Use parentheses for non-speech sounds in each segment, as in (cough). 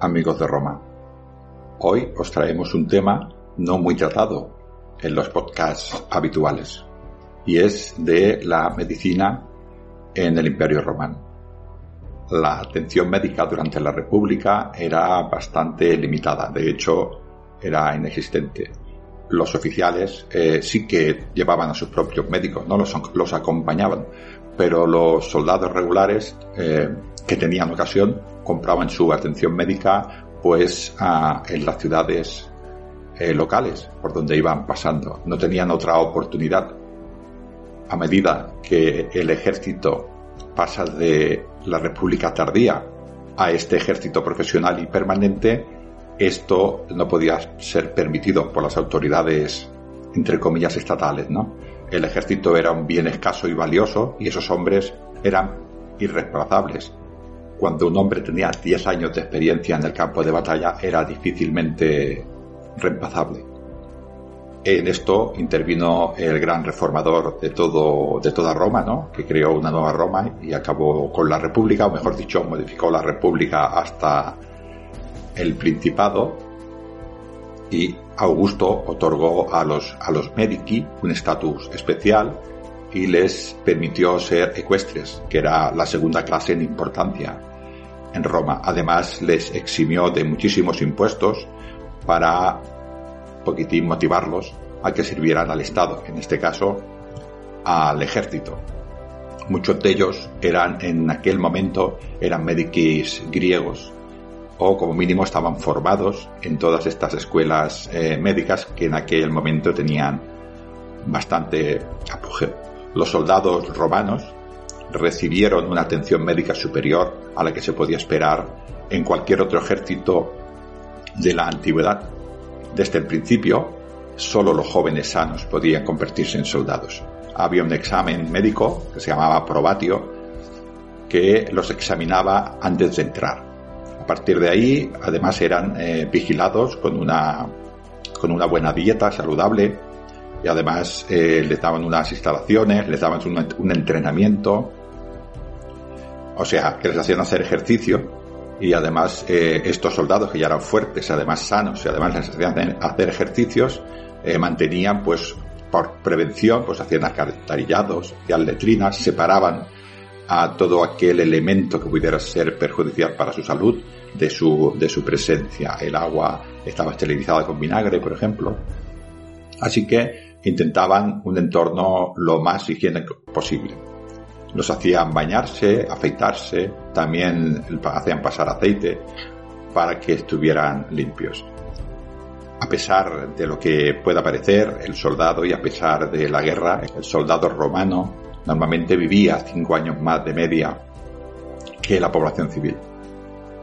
Amigos de Roma. Hoy os traemos un tema no muy tratado en los podcasts habituales y es de la medicina en el Imperio Romano. La atención médica durante la República era bastante limitada, de hecho era inexistente. Los oficiales eh, sí que llevaban a sus propios médicos, no los, los acompañaban, pero los soldados regulares eh, que tenían ocasión compraban su atención médica pues en las ciudades eh, locales por donde iban pasando. No tenían otra oportunidad. A medida que el ejército pasa de la República tardía a este ejército profesional y permanente, esto no podía ser permitido por las autoridades, entre comillas, estatales, ¿no? El ejército era un bien escaso y valioso y esos hombres eran irreemplazables cuando un hombre tenía 10 años de experiencia en el campo de batalla era difícilmente reemplazable. En esto intervino el gran reformador de todo de toda Roma, ¿no? que creó una nueva Roma y acabó con la República, o mejor dicho, modificó la República hasta el Principado y Augusto otorgó a los a los medici un estatus especial y les permitió ser ecuestres, que era la segunda clase en importancia en Roma. Además, les eximió de muchísimos impuestos para poquitín motivarlos a que sirvieran al Estado, en este caso al ejército. Muchos de ellos eran en aquel momento eran médicos griegos o como mínimo estaban formados en todas estas escuelas eh, médicas que en aquel momento tenían bastante apogeo los soldados romanos recibieron una atención médica superior a la que se podía esperar en cualquier otro ejército de la antigüedad. Desde el principio, solo los jóvenes sanos podían convertirse en soldados. Había un examen médico que se llamaba probatio que los examinaba antes de entrar. A partir de ahí, además, eran eh, vigilados con una, con una buena dieta saludable y además eh, les daban unas instalaciones, les daban un, entrenamiento, o sea, que les hacían hacer ejercicio y además eh, estos soldados que ya eran fuertes, además sanos y además les hacían hacer ejercicios, eh, mantenían pues por prevención, pues hacían alcantarillados y letrinas, separaban a todo aquel elemento que pudiera ser perjudicial para su salud de su, de su presencia. El agua estaba esterilizada con vinagre, por ejemplo. Así que intentaban un entorno lo más higiénico posible. Los hacían bañarse, afeitarse, también hacían pasar aceite para que estuvieran limpios. A pesar de lo que pueda parecer, el soldado y a pesar de la guerra, el soldado romano normalmente vivía cinco años más de media que la población civil.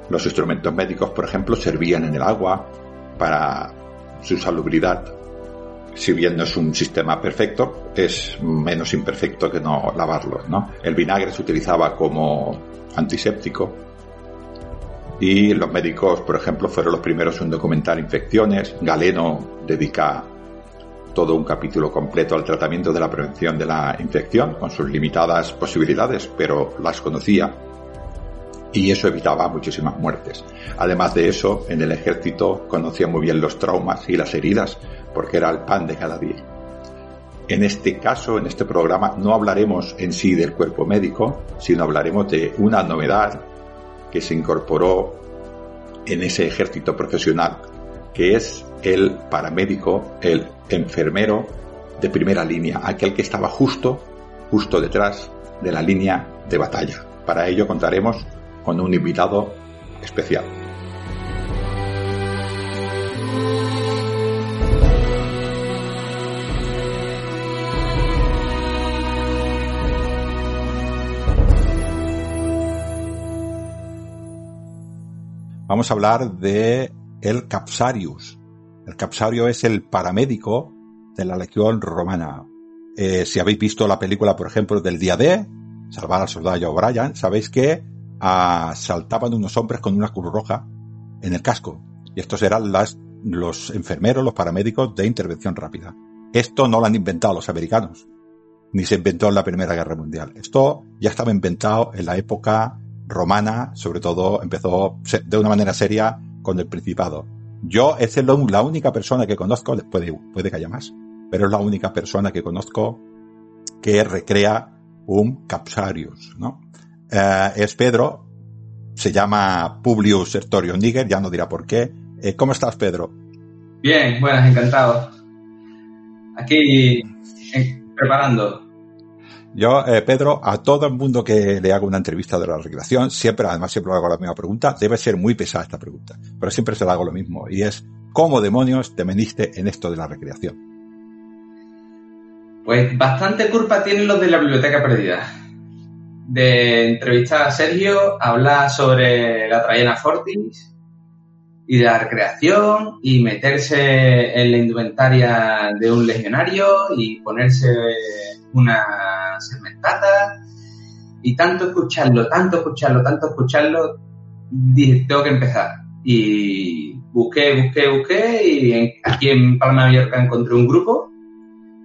Los instrumentos médicos, por ejemplo, servían en el agua para su salubridad si bien no es un sistema perfecto, es menos imperfecto que no lavarlos, ¿no? El vinagre se utilizaba como antiséptico y los médicos, por ejemplo, fueron los primeros en documentar infecciones. Galeno dedica todo un capítulo completo al tratamiento de la prevención de la infección, con sus limitadas posibilidades, pero las conocía y eso evitaba muchísimas muertes. Además de eso, en el ejército conocía muy bien los traumas y las heridas, porque era el pan de cada día. En este caso, en este programa, no hablaremos en sí del cuerpo médico, sino hablaremos de una novedad que se incorporó en ese ejército profesional, que es el paramédico, el enfermero de primera línea, aquel que estaba justo, justo detrás de la línea de batalla. Para ello contaremos con un invitado especial. Vamos a hablar de el Capsarius. El Capsario es el paramédico de la Legión Romana. Eh, si habéis visto la película, por ejemplo, del día D, Salvar al soldado O'Brien, sabéis que saltaban unos hombres con una cruz roja en el casco. Y estos eran los enfermeros, los paramédicos de intervención rápida. Esto no lo han inventado los americanos, ni se inventó en la Primera Guerra Mundial. Esto ya estaba inventado en la época romana, sobre todo empezó de una manera seria con el Principado. Yo es la única persona que conozco, puede, que haya más, pero es la única persona que conozco que recrea un Capsarius, ¿no? Eh, es Pedro, se llama Publius Sertorio Níger, ya no dirá por qué. Eh, ¿Cómo estás, Pedro? Bien, buenas, encantado. Aquí eh, preparando. Yo, Pedro, a todo el mundo que le hago una entrevista de la recreación, siempre, además siempre hago la misma pregunta, debe ser muy pesada esta pregunta, pero siempre se la hago lo mismo, y es, ¿cómo demonios te metiste en esto de la recreación? Pues bastante culpa tienen los de la biblioteca perdida de entrevistar a Sergio, hablar sobre la Traiana Fortis y de la recreación y meterse en la indumentaria de un legionario y ponerse una y tanto escucharlo, tanto escucharlo, tanto escucharlo, dije, tengo que empezar. Y busqué, busqué, busqué y aquí en Palma de Mallorca encontré un grupo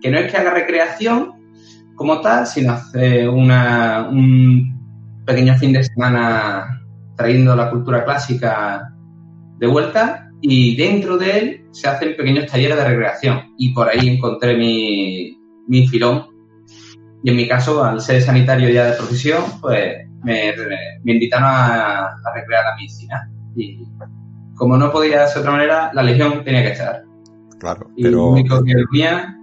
que no es que haga recreación, como tal, sino hace una, un pequeño fin de semana trayendo la cultura clásica de vuelta y dentro de él se hacen pequeños talleres de recreación y por ahí encontré mi, mi filón y en mi caso, al ser sanitario ya de profesión, pues me, me invitaron a, a, recrear la medicina y como no podía ser de otra manera, la legión tenía que estar. Claro, y pero... único que venía,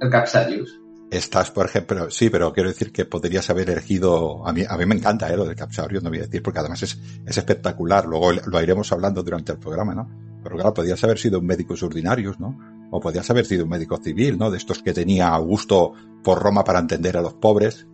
el Capsarius. Estás, por ejemplo, sí, pero quiero decir que podrías haber elegido, a mí, a mí me encanta ¿eh? lo del Capsaurio, no voy a decir, porque además es, es espectacular, luego lo iremos hablando durante el programa, ¿no? Pero claro, podrías haber sido un médico ordinarios, ¿no? O podrías haber sido un médico civil, ¿no? De estos que tenía gusto por Roma para entender a los pobres,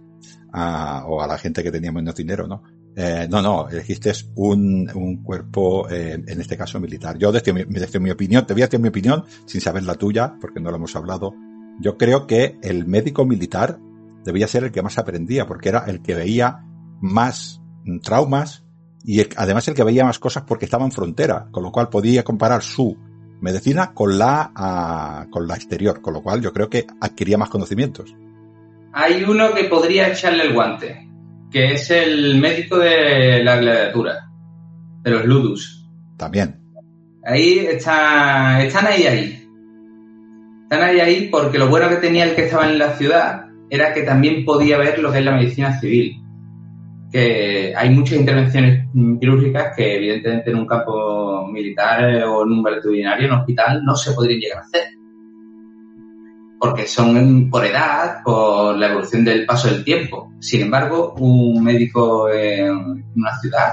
a, o a la gente que tenía menos dinero, ¿no? Eh, no, no, elegiste un, cuerpo, eh, en este caso militar. Yo desde mi, mi opinión, te voy a decir mi opinión, sin saber la tuya, porque no lo hemos hablado, yo creo que el médico militar debía ser el que más aprendía, porque era el que veía más traumas y además el que veía más cosas porque estaba en frontera, con lo cual podía comparar su medicina con la, con la exterior, con lo cual yo creo que adquiría más conocimientos. Hay uno que podría echarle el guante, que es el médico de la gladiatura, de los ludus. También. Ahí está, están ahí, ahí. Están ahí ahí porque lo bueno que tenía el que estaba en la ciudad era que también podía ver lo que es la medicina civil. Que hay muchas intervenciones quirúrgicas que evidentemente en un campo militar o en un veterinario, en un hospital, no se podrían llegar a hacer. Porque son por edad, por la evolución del paso del tiempo. Sin embargo, un médico en una ciudad,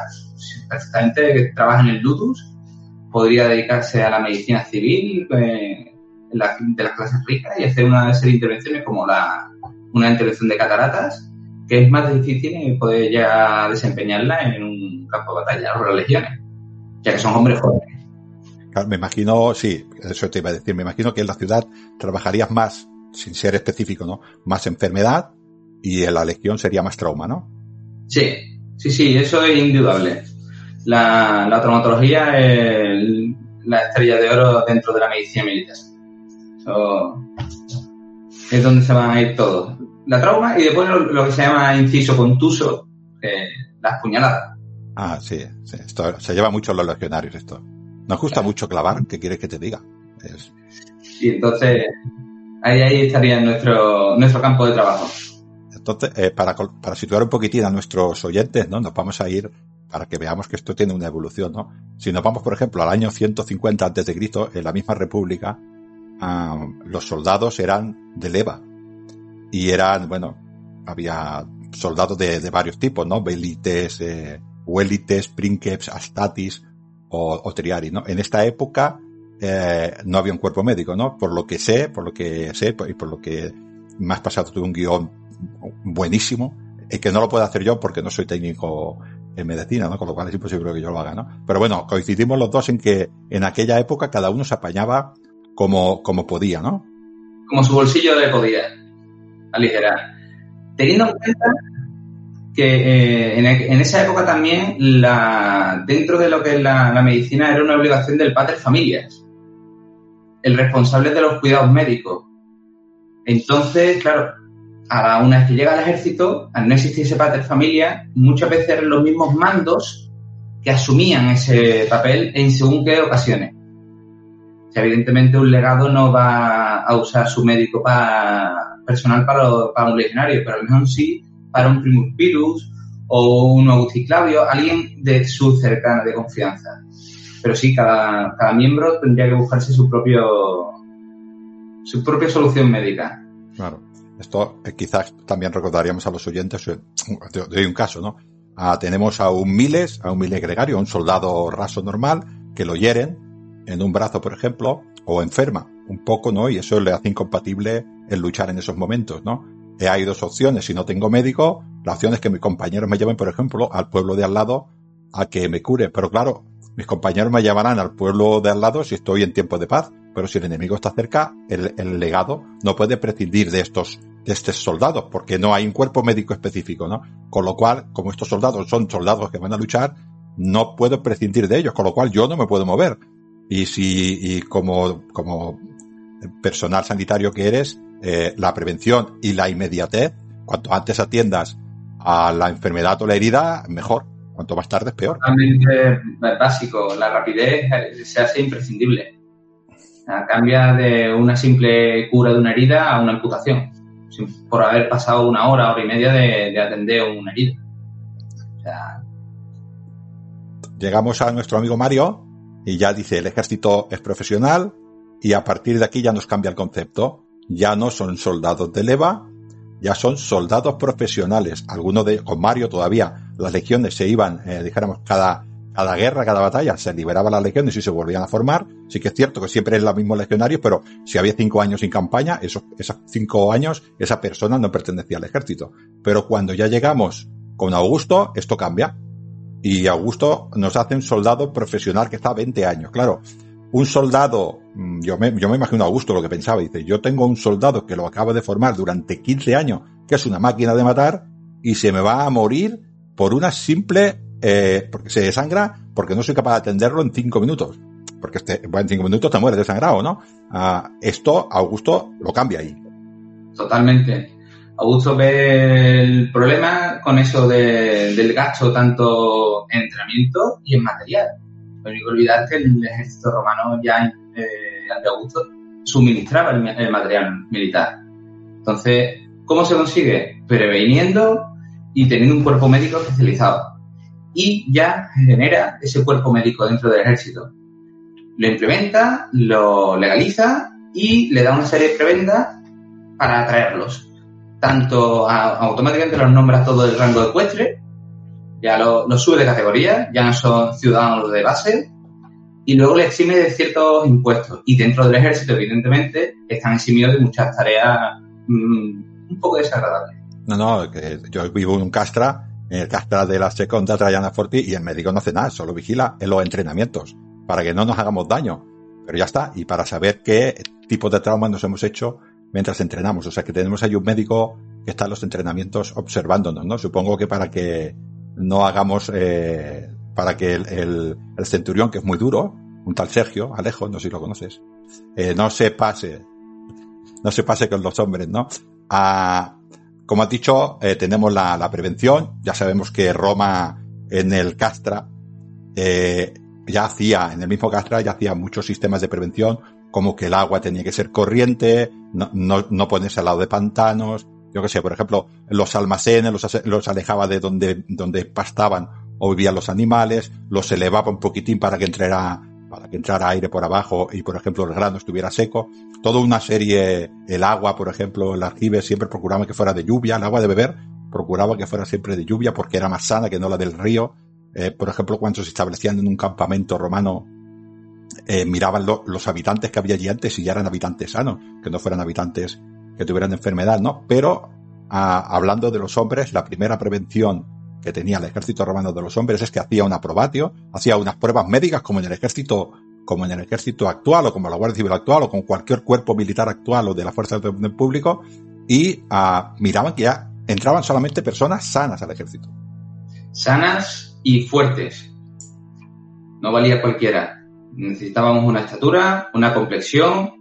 perfectamente que trabaja en el ludus, podría dedicarse a la medicina civil, eh, de las clases ricas y hacer una serie de intervenciones como la, una intervención de cataratas, que es más difícil poder ya desempeñarla en un campo de batalla o las legiones, ya que son hombres jóvenes. Claro, me imagino, sí, eso te iba a decir, me imagino que en la ciudad trabajarías más, sin ser específico, ¿no? Más enfermedad y en la legión sería más trauma, ¿no? Sí, sí, sí, eso es indudable. La, la traumatología es la estrella de oro dentro de la medicina militar es donde se van a ir todos. La trauma y después lo, que se llama inciso contuso, eh, las puñaladas. Ah, sí, sí, esto se lleva mucho en los legionarios esto. Nos gusta mucho clavar, ¿qué quieres que te diga? Y entonces, ahí, ahí estaría nuestro, nuestro campo de trabajo. Entonces, eh, para, para situar un poquitín a nuestros oyentes, ¿no? Nos vamos a ir para que veamos que esto tiene una evolución, ¿no? Si nos vamos, por ejemplo, al año 150 antes de Cristo, en la misma república, ah, los soldados eran de leva. Y eran, bueno, había soldados de, de varios tipos, ¿no? Belites, eh, Huelites, Princeps, Astatis o, o, Triari, ¿no? En esta época eh, no había un cuerpo médico, ¿no? Por lo que sé, por lo que sé y por lo que me has pasado tuve un guion buenísimo, y que no lo puedo hacer yo porque no soy técnico en medicina, ¿no? Con lo cual es imposible que yo lo haga, ¿no? Pero bueno, coincidimos los dos en que en aquella época cada uno se apañaba como, como podía, ¿no? Como su bolsillo le podía aligerar. Teniendo en cuenta que eh, en, esa época también la, dentro de lo que es la, medicina era una obligación del padre familias, el responsable de los cuidados médicos. Entonces, claro, a una vez que llega al ejército, al no existir ese padre familia, muchas veces eran los mismos mandos que asumían ese papel en según qué ocasiones. Evidentemente un legado no va a usar su médico para, personal para, para un legionario, pero a lo mejor sí para un primus virus o un Augusticlavio, alguien de su cercana de confianza. Pero sí, cada, miembro tendría que buscarse su propio su propia solución médica. Claro. Esto eh, quizás también recordaríamos a los oyentes, eh, de, un caso, ¿no? Ah, tenemos a un miles, a un miles gregario, un soldado raso normal, que lo hieren en un brazo, por ejemplo, o enferma un poco, ¿no? Y eso le hace incompatible el luchar en esos momentos, ¿no? Eh, hay dos opciones. Si no tengo médico, la opción es que mis compañeros me lleven, por ejemplo, al pueblo de al lado a que me cure. Pero claro, mis compañeros me llevarán al pueblo de al lado si estoy en tiempo de paz. Pero si el enemigo está cerca, el, legado no puede prescindir de estos de estos soldados, porque no hay un cuerpo médico específico, ¿no? Con lo cual, como estos soldados son soldados que van a luchar, no puedo prescindir de ellos, con lo cual yo no me puedo mover. Y si, como, como personal sanitario que eres, eh, la prevención y la inmediatez, cuanto antes atiendas a la enfermedad o la herida, mejor. Cuanto más tarde es peor. Totalmente básico. La rapidez se hace imprescindible. Cambia de una simple cura de una herida a una amputación por haber pasado una hora, hora y media de, atender una herida. Llegamos a nuestro amigo Mario y ya dice el ejército es profesional y a partir de aquí ya nos cambia el concepto. Ya no son soldados de leva, ya son soldados profesionales. Algunos de, con Mario todavía las legiones se iban, eh, dijéramos, cada cada guerra, cada batalla, se liberaba las legiones y se volvían a formar. Sí que es cierto que siempre es los mismos legionarios, pero si había cinco años sin campaña, esos, esos cinco años, esa persona no pertenecía al ejército. Pero cuando ya llegamos con Augusto, esto cambia. Y Augusto nos hace un soldado profesional que está 20 años. Claro, un soldado, mm, yo me, yo me imagino a Augusto lo que pensaba, dice, yo tengo un soldado que lo acabo de formar durante 15 añños, que es una máquina de matar, y se me va a morir por una simple eh, porque se desangra porque no soy capaz de atenderlo en cinco minutos. Porque este, en cinco minutos te mueres desangrado, ¿no? Ah, esto Augusto lo cambia ahí. Totalmente. Augusto ve el problema con eso del gasto tanto en entrenamiento y en material. No hay olvidar que el ejército romano ya eh, ante Augusto suministraba el, material militar. Entonces, ¿cómo se consigue? Preveniendo y teniendo un cuerpo médico especializado y ya genera ese cuerpo médico dentro del ejército. Lo implementa, lo legaliza y le da una serie de prebendas para atraerlos. Tanto automáticamente los nombra todo el rango ecuestre, ya lo, sube de categoría, ya no son ciudadanos de base, y luego le exime de ciertos impuestos. Y dentro del ejército, evidentemente, están eximidos de muchas tareas mm, un poco desagradables. No, no, yo vivo en un castra en el castra de la Seconda Traiana Forti y el médico no hace nada, solo vigila en los entrenamientos para que no nos hagamos daño. Pero ya está, y para saber qué tipo de trauma nos hemos hecho mientras entrenamos. O sea que tenemos ahí un médico que está en los entrenamientos observándonos, ¿no? Supongo que para que no hagamos, eh, para que el, el, centurión, que es muy duro, un tal Sergio, Alejo, no sé si lo conoces, eh, no se pase no se pase con los hombres, ¿no? Ah, como has dicho, eh, tenemos la, la, prevención. Ya sabemos que Roma en el Castra ya hacía, en el mismo Castra ya hacía muchos sistemas de prevención, como que el agua tenía que ser corriente, no, no, no ponerse al lado de pantanos, yo que sé, por ejemplo, los almacenes los, alejaba de donde, donde pastaban o vivían los animales, los elevaba un poquitín para que entrara, para que entrara aire por abajo y, por ejemplo, el grano estuviera seco. Toda una serie, el agua, por ejemplo, el aljibe siempre procuraba que fuera de lluvia, el agua de beber procuraba que fuera siempre de lluvia porque era más sana que no la del río. Eh, por ejemplo, cuando se establecían en un campamento romano, eh, miraban lo, los habitantes que había allí antes y ya eran habitantes sanos, que no fueran habitantes que tuvieran enfermedad, ¿no? Pero a, hablando de los hombres, la primera prevención que tenía el ejército romano de los hombres es que hacía una probatio, hacía unas pruebas médicas como en el ejército, como en el ejército actual o como la Guardia Civil actual o con cualquier cuerpo militar actual o de la fuerza del público y uh, miraban que ya entraban solamente personas sanas al ejército. Sanas y fuertes. No valía cualquiera. Necesitábamos una estatura, una complexión,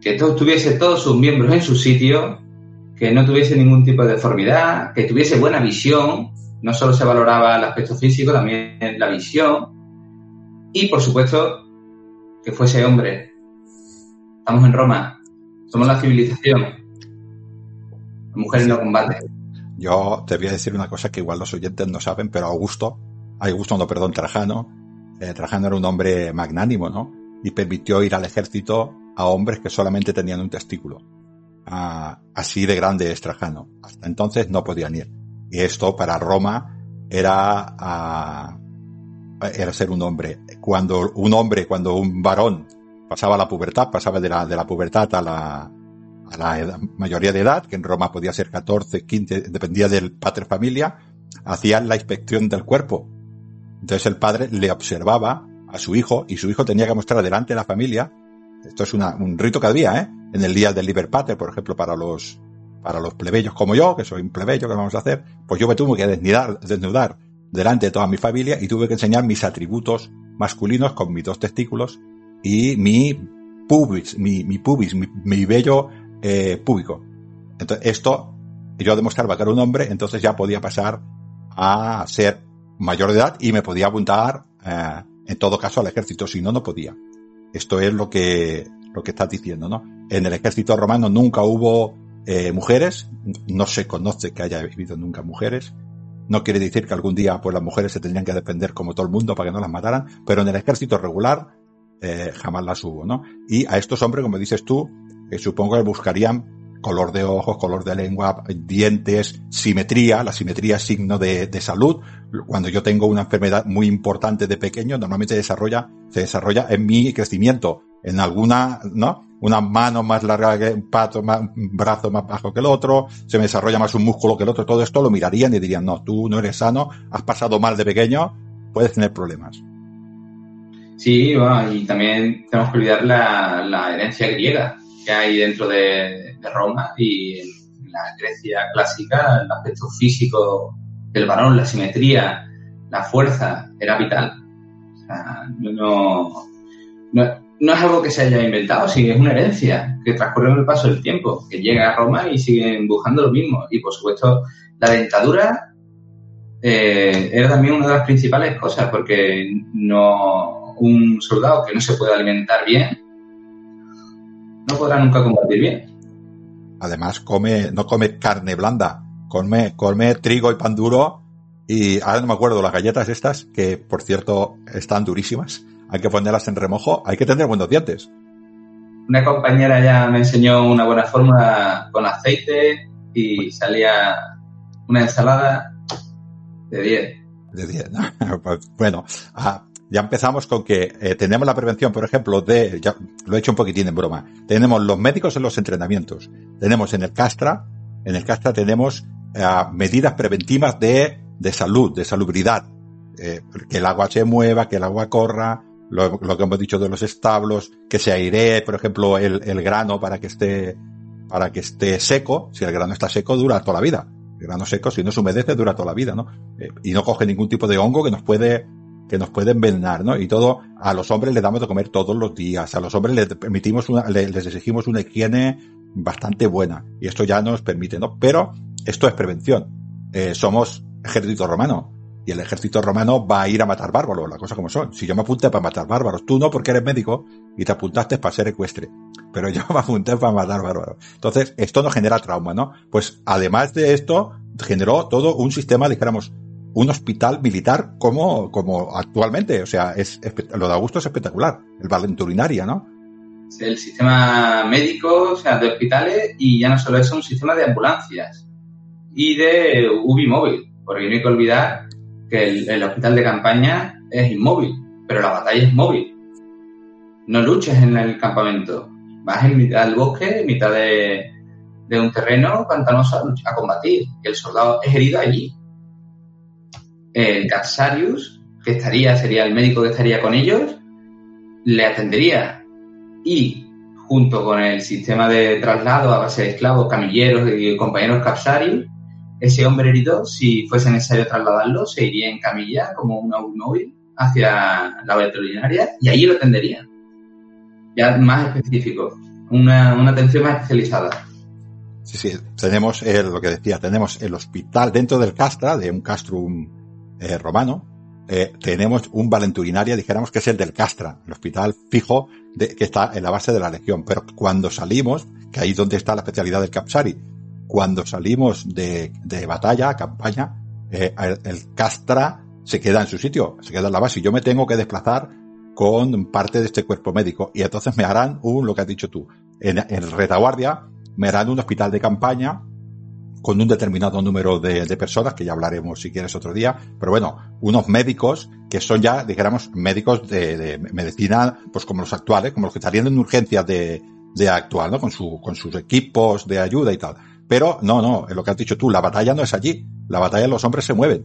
que todo, tuviese todos sus miembros en su sitio, que no tuviese ningún tipo de deformidad, que tuviese buena visión, no solo se valoraba el aspecto físico, también la visión, y por supuesto que fuese hombre. Estamos en Roma, somos la civilización. La mujer no combate. Yo te voy a decir una cosa que igual los oyentes no saben, pero Augusto, Augusto no, perdón, Trajano, eh, Trajano era un hombre magnánimo, ¿no? Y permitió ir al ejército a hombres que solamente tenían un testículo. Así de grande es Trajano. Hasta entonces no podían ir. Y esto para Roma era, era ser un hombre. Cuando un hombre, cuando un varón pasaba la pubertad, pasaba de la, de la pubertad a la, a la mayoría de edad, que en Roma podía ser 14, 15, dependía del padre familia, hacían la inspección del cuerpo. Entonces el padre le observaba a su hijo y su hijo tenía que mostrar delante de la familia esto es una, un rito que había, ¿eh? En el día del Liber Pater, por ejemplo, para los, para los plebeyos como yo, que soy un plebeyo, que vamos a hacer? Pues yo me tuve que desnudar, desnudar delante de toda mi familia y tuve que enseñar mis atributos masculinos con mis dos testículos y mi pubis, mi, mi pubis, mi, mi vello eh, púbico. Entonces, esto yo demostraba que era un hombre, entonces ya podía pasar a ser mayor de edad y me podía apuntar, eh, en todo caso, al ejército, si no, no podía. Esto es lo que, lo que estás diciendo, ¿no? En el ejército romano nunca hubo eh, mujeres, no se conoce que haya habido nunca mujeres. No quiere decir que algún día pues las mujeres se tendrían que defender como todo el mundo para que no las mataran, pero en el ejército regular eh, jamás las hubo, ¿no? Y a estos hombres, como dices tú, eh, supongo que buscarían color de ojos, color de lengua, dientes, simetría. La simetría es signo de, de, salud. Cuando yo tengo una enfermedad muy importante de pequeño, normalmente desarrolla, se desarrolla en mi crecimiento. En alguna, ¿no? Una mano más larga que un pato, más, un brazo más bajo que el otro, se me desarrolla más un músculo que el otro. Todo esto lo mirarían y dirían, no, tú no eres sano, has pasado mal de pequeño, puedes tener problemas. Sí, y también tenemos que olvidar la, la herencia griega que hay dentro de, de Roma y en la Grecia clásica el aspecto físico del varón, la simetría, la fuerza, era vital. No, no, no, es algo que se haya inventado, sino es una herencia que transcurre en el paso del tiempo, que llega a Roma y siguen buscando lo mismo. Y por supuesto, la dentadura eh, era también una de las principales cosas, porque no un soldado que no se puede alimentar bien no podrá nunca combatir bien. Además, come, no come carne blanda, come, come trigo y pan duro. Y ahora no me acuerdo, las galletas estas, que por cierto están durísimas, hay que ponerlas en remojo, hay que tener buenos dientes. Una compañera ya me enseñó una buena fórmula con aceite y salía una ensalada de 10. De 10, (laughs) pues, bueno, ah, ya empezamos con que eh, tenemos la prevención, por ejemplo, de, ya lo he hecho un poquitín en broma, tenemos los médicos en los entrenamientos, tenemos en el Castra, en el Castra tenemos eh, medidas preventivas de, de salud, de salubridad, eh, que el agua se mueva, que el agua corra, lo, lo, que hemos dicho de los establos, que se airee, por ejemplo, el, el grano para que esté, para que esté seco, si el grano está seco dura toda la vida. El grano seco, si no se humedece, dura toda la vida, ¿no? Y no coge ningún tipo de hongo que nos puede que nos puede envenenar, ¿no? Y todo, a los hombres les damos de comer todos los días, a los hombres les permitimos una, les exigimos una higiene bastante buena, y esto ya nos permite, ¿no? Pero esto es prevención. Eh, somos ejército romano, y el ejército romano va a ir a matar bárbaros, las cosas como son. Si yo me apunté para matar bárbaros, tú no porque eres médico y te apuntaste para ser ecuestre, pero yo me apunté para matar bárbaros. Entonces, esto no genera trauma, ¿no? Pues además de esto, generó todo un sistema, dijéramos, un hospital militar como, como actualmente. O sea, es, lo de Augusto es espectacular. El Valenturinaria, ¿no? El sistema médico, o sea, de hospitales, y ya no solo eso, un sistema de ambulancias y de UBI móvil. Porque no hay que olvidar que el, hospital de campaña es inmóvil, pero la batalla es móvil. No luches en el campamento, vas en mitad del bosque, en mitad de, un terreno pantanoso a, combatir. Y el soldado es herido allí. El Capsarius, que estaría, sería el médico que estaría con ellos, le atendería. Y junto con el sistema de traslado a base de esclavos, camilleros y compañeros Capsarius, ese hombre herido, si fuese necesario trasladarlo, se iría en camilla como un automóvil hacia la veterinaria y allí lo atenderían. Ya más específico, una, atención más especializada. Sí, sí, tenemos lo que decía, tenemos el hospital dentro del castra, de un castrum eh, romano, eh, tenemos un valenturinaria, dijéramos que es el del castra, el hospital fijo de, que está en la base de la legión. Pero cuando salimos, que ahí es donde está la especialidad del Capsari, cuando salimos de, de batalla, campaña, eh, el, castra se queda en su sitio, se queda en la base y yo me tengo que desplazar con parte de este cuerpo médico y entonces me harán un, lo que has dicho tú, en, en retaguardia me harán un hospital de campaña con un determinado número de, de, personas, que ya hablaremos si quieres otro día, pero bueno, unos médicos que son ya, dijéramos, médicos de, de medicina, pues como los actuales, como los que estarían en urgencias de, de actual, ¿no? Con su, con sus equipos de ayuda y tal. Pero no, no, es lo que has dicho tú, la batalla no es allí. La batalla los hombres se mueven.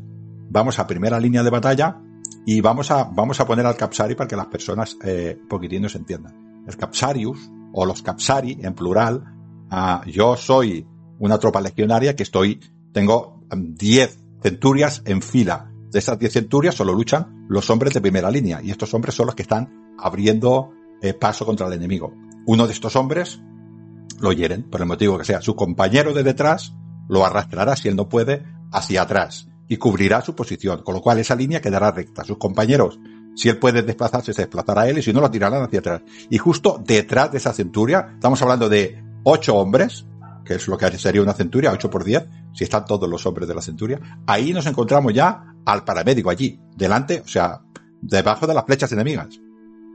Vamos a primera línea de batalla y vamos a, vamos a poner al Capsari para que las personas eh, poquitín nos entiendan. El Capsarius, o los Capsari en plural, ah, yo soy una tropa legionaria que estoy, tengo 10 mm, centurias en fila. De esas 10 centurias solo luchan los hombres de primera línea y estos hombres son los que están abriendo eh, paso contra el enemigo. Uno de estos hombres lo hieren, por el motivo que sea. Su compañero de detrás lo arrastrará, si él no puede, hacia atrás y cubrirá su posición, con lo cual esa línea quedará recta. Sus compañeros, si él puede desplazarse, se desplazará él y si no, lo tirarán hacia atrás. Y justo detrás de esa centuria, estamos hablando de ocho hombres, que es lo que sería una centuria, ocho por diez, si están todos los hombres de la centuria, ahí nos encontramos ya al paramédico allí, delante, o sea, debajo de las flechas enemigas.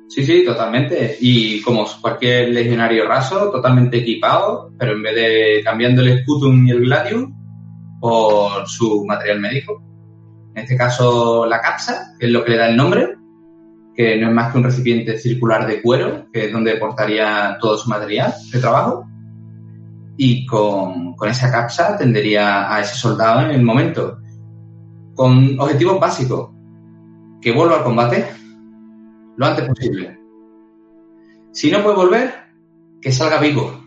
Sí, sí, totalmente. Y como cualquier legionario raso, totalmente equipado, pero en vez de cambiando el Sputum y el Gladium por su material médico. En este caso, la capsa, que es lo que le da el nombre, que no es más que un recipiente circular de cuero, que es donde portaría todo su material de trabajo. Y con, con esa capsa atendería a ese soldado en el momento. Con objetivos básicos. Que vuelva al combate, lo antes posible. Si no puede volver, que salga vivo.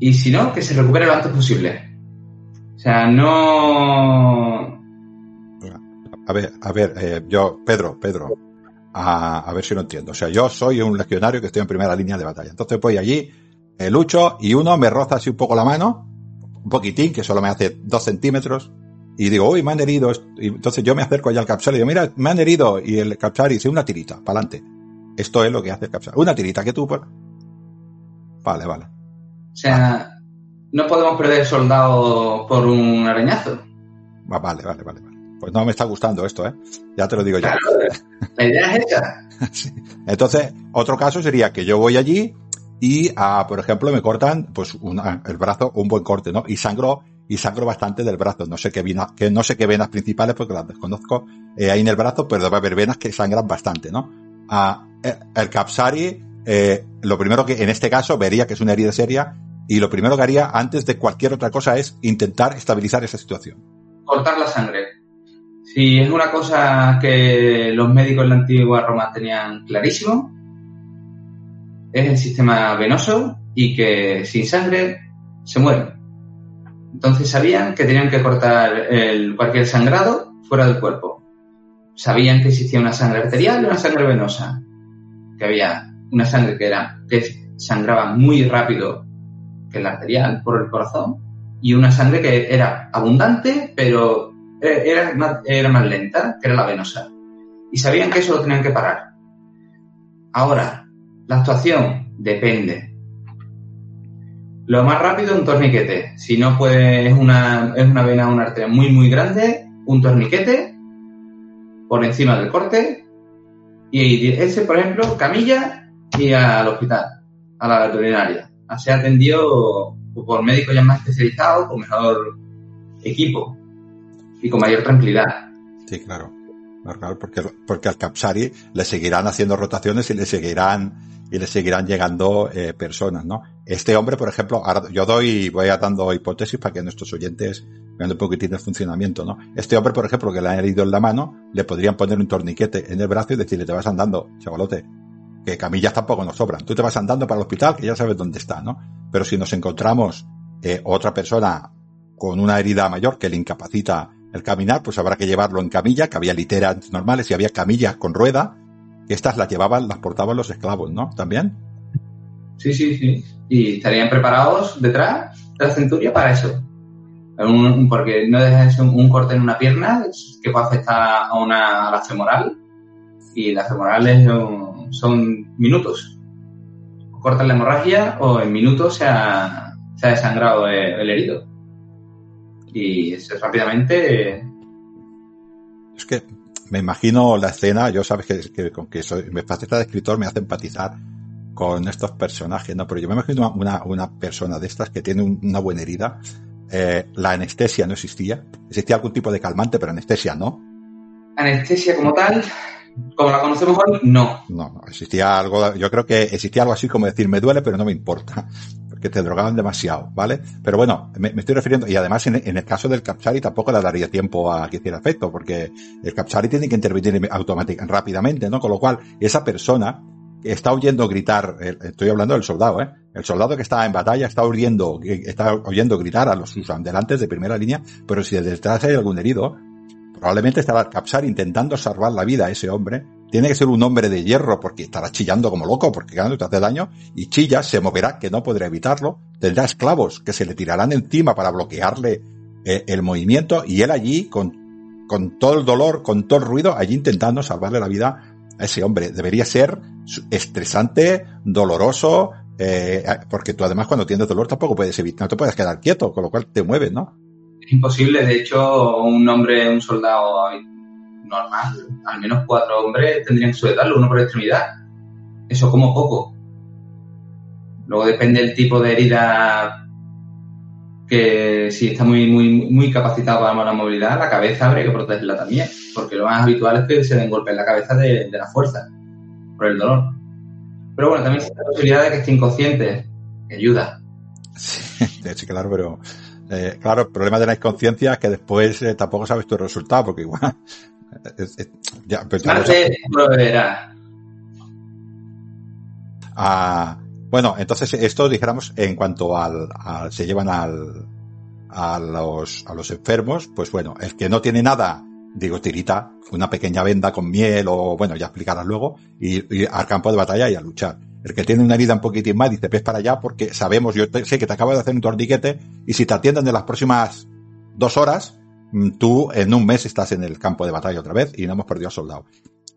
Y si no, que se recupere lo antes posible. O sea, no... A ver, a ver, eh, yo, Pedro, Pedro, a, a, ver si lo entiendo. O sea, yo soy un legionario que estoy en primera línea de batalla. Entonces voy allí, eh, lucho y uno me roza así un poco la mano, un poquitín, que solo me hace dos centímetros, y digo, uy, me han herido. Y entonces yo me acerco allá al Capsari y digo, mira, me han herido. Y el Capsari dice, una tirita, para adelante. Esto es lo que hace el Capsari. Una tirita, que tú... Vale, vale. O sea, no podemos perder soldados por un arañazo. Vale, vale, vale, vale. Pues no me está gustando esto, ¿eh? Ya te lo digo ya. la idea es esa. (laughs) Entonces, otro caso sería que yo voy allí y, ah, por ejemplo, me cortan pues el brazo, un buen corte, ¿no? Y sangro y sangro bastante del brazo. No sé qué venas, que no sé qué venas principales porque las desconozco eh, ahí en el brazo, pero debe haber venas que sangran bastante, ¿no? Ah, el Capsari, eh, lo primero que en este caso vería que es una herida seria y lo primero que haría antes de cualquier otra cosa es intentar estabilizar esa situación. Cortar la sangre. Si es una cosa que los médicos en la antigua Roma tenían clarísimo, es el sistema venoso y que sin sangre se muere. Entonces sabían que tenían que cortar el, cualquier sangrado fuera del cuerpo. Sabían que existía una sangre arterial y una sangre venosa. Que había una sangre que era, que sangraba muy rápido, que la arterial, por el corazón, y una sangre que era abundante, pero era más, era más lenta, que era la venosa. Y sabían que eso lo tenían que parar. Ahora, la actuación depende. Lo más rápido, un torniquete. Si no puede, es una, es una vena, una arteria muy, muy grande, un torniquete por encima del corte. Y ese, por ejemplo, camilla y al hospital, a la veterinaria. Se atendió por médicos ya más especializados, con mejor equipo y con mayor tranquilidad. Sí, claro. porque, porque al Capsari le seguirán haciendo rotaciones y le seguirán y le seguirán llegando eh, personas, ¿no? Este hombre, por ejemplo, ahora yo doy, voy a dando hipótesis para que nuestros oyentes vean un poquitín el funcionamiento, ¿no? Este hombre, por ejemplo, que le han herido en la mano, le podrían poner un torniquete en el brazo y decirle, te vas andando, chavalote, que camillas tampoco nos sobran. Tú te vas andando para el hospital, que ya sabes dónde está, ¿no? Pero si nos encontramos eh, otra persona con una herida mayor que le incapacita el caminar, pues habrá que llevarlo en camilla, que había literas normales y había camillas con rueda, que estas las llevaban, las portaban los esclavos, ¿no? ¿También? Sí, sí, sí. Y estarían preparados detrás de la centuria para eso. porque no deja de ser un, corte en una pierna que puede afectar a, una, a la femoral. Y las femorales son, minutos. O cortan la hemorragia o en minutos se ha, se ha desangrado el, herido. Y rápidamente. Es que me imagino la escena, yo sabes que, con que soy, me faceta de escritor me hace empatizar con estos personajes, ¿no? Pero yo me imagino una, una persona de estas que tiene una buena herida, eh, la anestesia no existía, existía algún tipo de calmante, pero anestesia no. Anestesia como tal, como la conocemos hoy, no. No, no, existía algo, yo creo que existía algo así como decir, me duele, pero no me importa que te drogaban demasiado, ¿vale? Pero bueno, me, estoy refiriendo, y además en, el caso del Capchari tampoco le daría tiempo a que hiciera efecto, porque el Capchari tiene que intervenir automáticamente, rápidamente, ¿no? Con lo cual, esa persona está oyendo gritar, estoy hablando del soldado, ¿eh? El soldado que está en batalla está oyendo, está oyendo gritar a los sus andelantes de primera línea, pero si detrás hay algún herido, probablemente estará el Capchari intentando salvar la vida a ese hombre tiene que ser un hombre de hierro porque estará chillando como loco porque claro, te hace daño y chilla, se moverá, que no podrá evitarlo, tendrá esclavos que se le tirarán encima para bloquearle eh, el movimiento y él allí con, con todo el dolor, con todo el ruido, allí intentando salvarle la vida a ese hombre. Debería ser estresante, doloroso, eh, porque tú además cuando tienes dolor tampoco puedes evitar, no te puedes quedar quieto, con lo cual te mueves, ¿no? Es imposible, de hecho, un hombre, un soldado normal, al menos cuatro hombres tendrían que sujetarlo, uno por extremidad. Eso como poco. Luego depende del tipo de herida que si está muy, muy, muy capacitado para la movilidad, la cabeza habría que protegerla también, porque lo más habitual es que se den golpe en la cabeza de, la fuerza, por el dolor. Pero bueno, también existe la posibilidad de que esté inconsciente, que ayuda. Sí, claro, pero eh, claro, el problema de la inconsciencia es que después eh, tampoco sabes tu resultado, porque igual ya, lo verá. Ah, bueno, entonces esto dijéramos en cuanto al, se llevan al, a los, a los enfermos, pues bueno, el que no tiene nada, digo, tirita, una pequeña venda con miel o bueno, ya explicarás luego, y, al campo de batalla y a luchar. El que tiene una herida un poquitín más dice, ves para allá porque sabemos, yo sé que te acabo de hacer un torniquete y si te atienden de las próximas dos horas, tú en un mes estás en el campo de batalla otra vez y no hemos perdido soldado.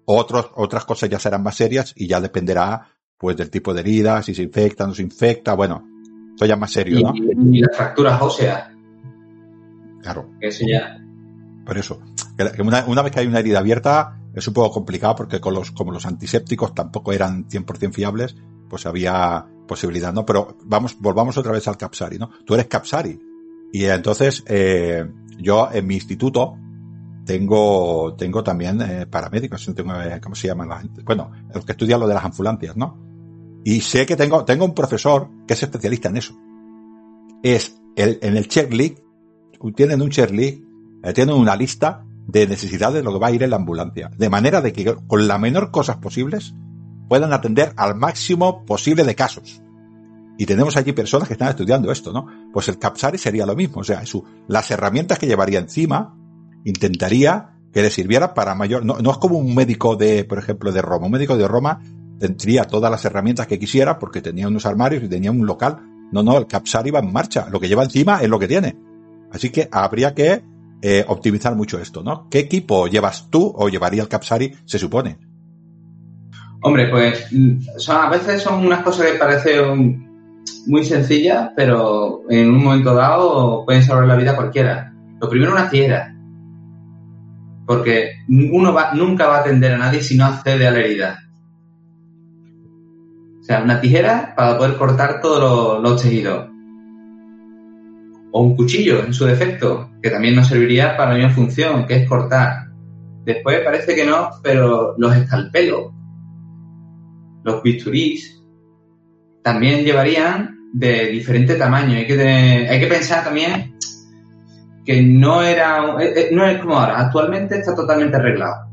Otros, otras cosas ya serán más serias y ya dependerá pues del tipo de herida, si se infecta, no se infecta, bueno, eso ya es más serio, ¿no? Y, las fracturas óseas. Claro. Eso ya. Por eso. Una, una, vez que hay una herida abierta, es un poco complicado porque con los, como los antisépticos tampoco eran 100% fiables, pues había posibilidad, ¿no? Pero vamos, volvamos otra vez al Capsari, ¿no? Tú eres Capsari. Y entonces, eh, yo en mi instituto tengo, tengo también eh, paramédicos, tengo, eh, ¿cómo se llaman la gente? Bueno, los que estudian lo de las ambulancias, ¿no? Y sé que tengo, tengo un profesor que es especialista en eso. Es el, en el checklist, tienen un checklist, eh, tienen una lista de necesidades de lo que va a ir en la ambulancia. De manera de que con la menor cosas posibles puedan atender al máximo posible de casos. Y tenemos allí personas que están estudiando esto, ¿no? Pues el Capsari sería lo mismo, o sea, su, las herramientas que llevaría encima intentaría que le sirviera para mayor, no, es como un médico de, por ejemplo, de Roma. Un médico de Roma tendría todas las herramientas que quisiera porque tenía unos armarios y tenía un local. No, no, el Capsari va en marcha. Lo que lleva encima es lo que tiene. Así que habría que eh, optimizar mucho esto, ¿no? ¿Qué equipo llevas tú o llevaría el Capsari, se supone? Hombre, pues son, a veces son unas cosas que parecen muy sencillas, pero en un momento dado pueden salvar la vida a cualquiera. Lo primero, una tijera. Porque uno nunca va a atender a nadie si no accede a la herida. O sea, una tijera para poder cortar todos los, tejidos. O un cuchillo, en su defecto, que también nos serviría para la misma función, que es cortar. Después parece que no, pero los escalpelos, los bisturís, también llevarían de diferente tamaño. Hay que, hay que pensar también que no era, eh, eh, no es como ahora, actualmente está totalmente arreglado.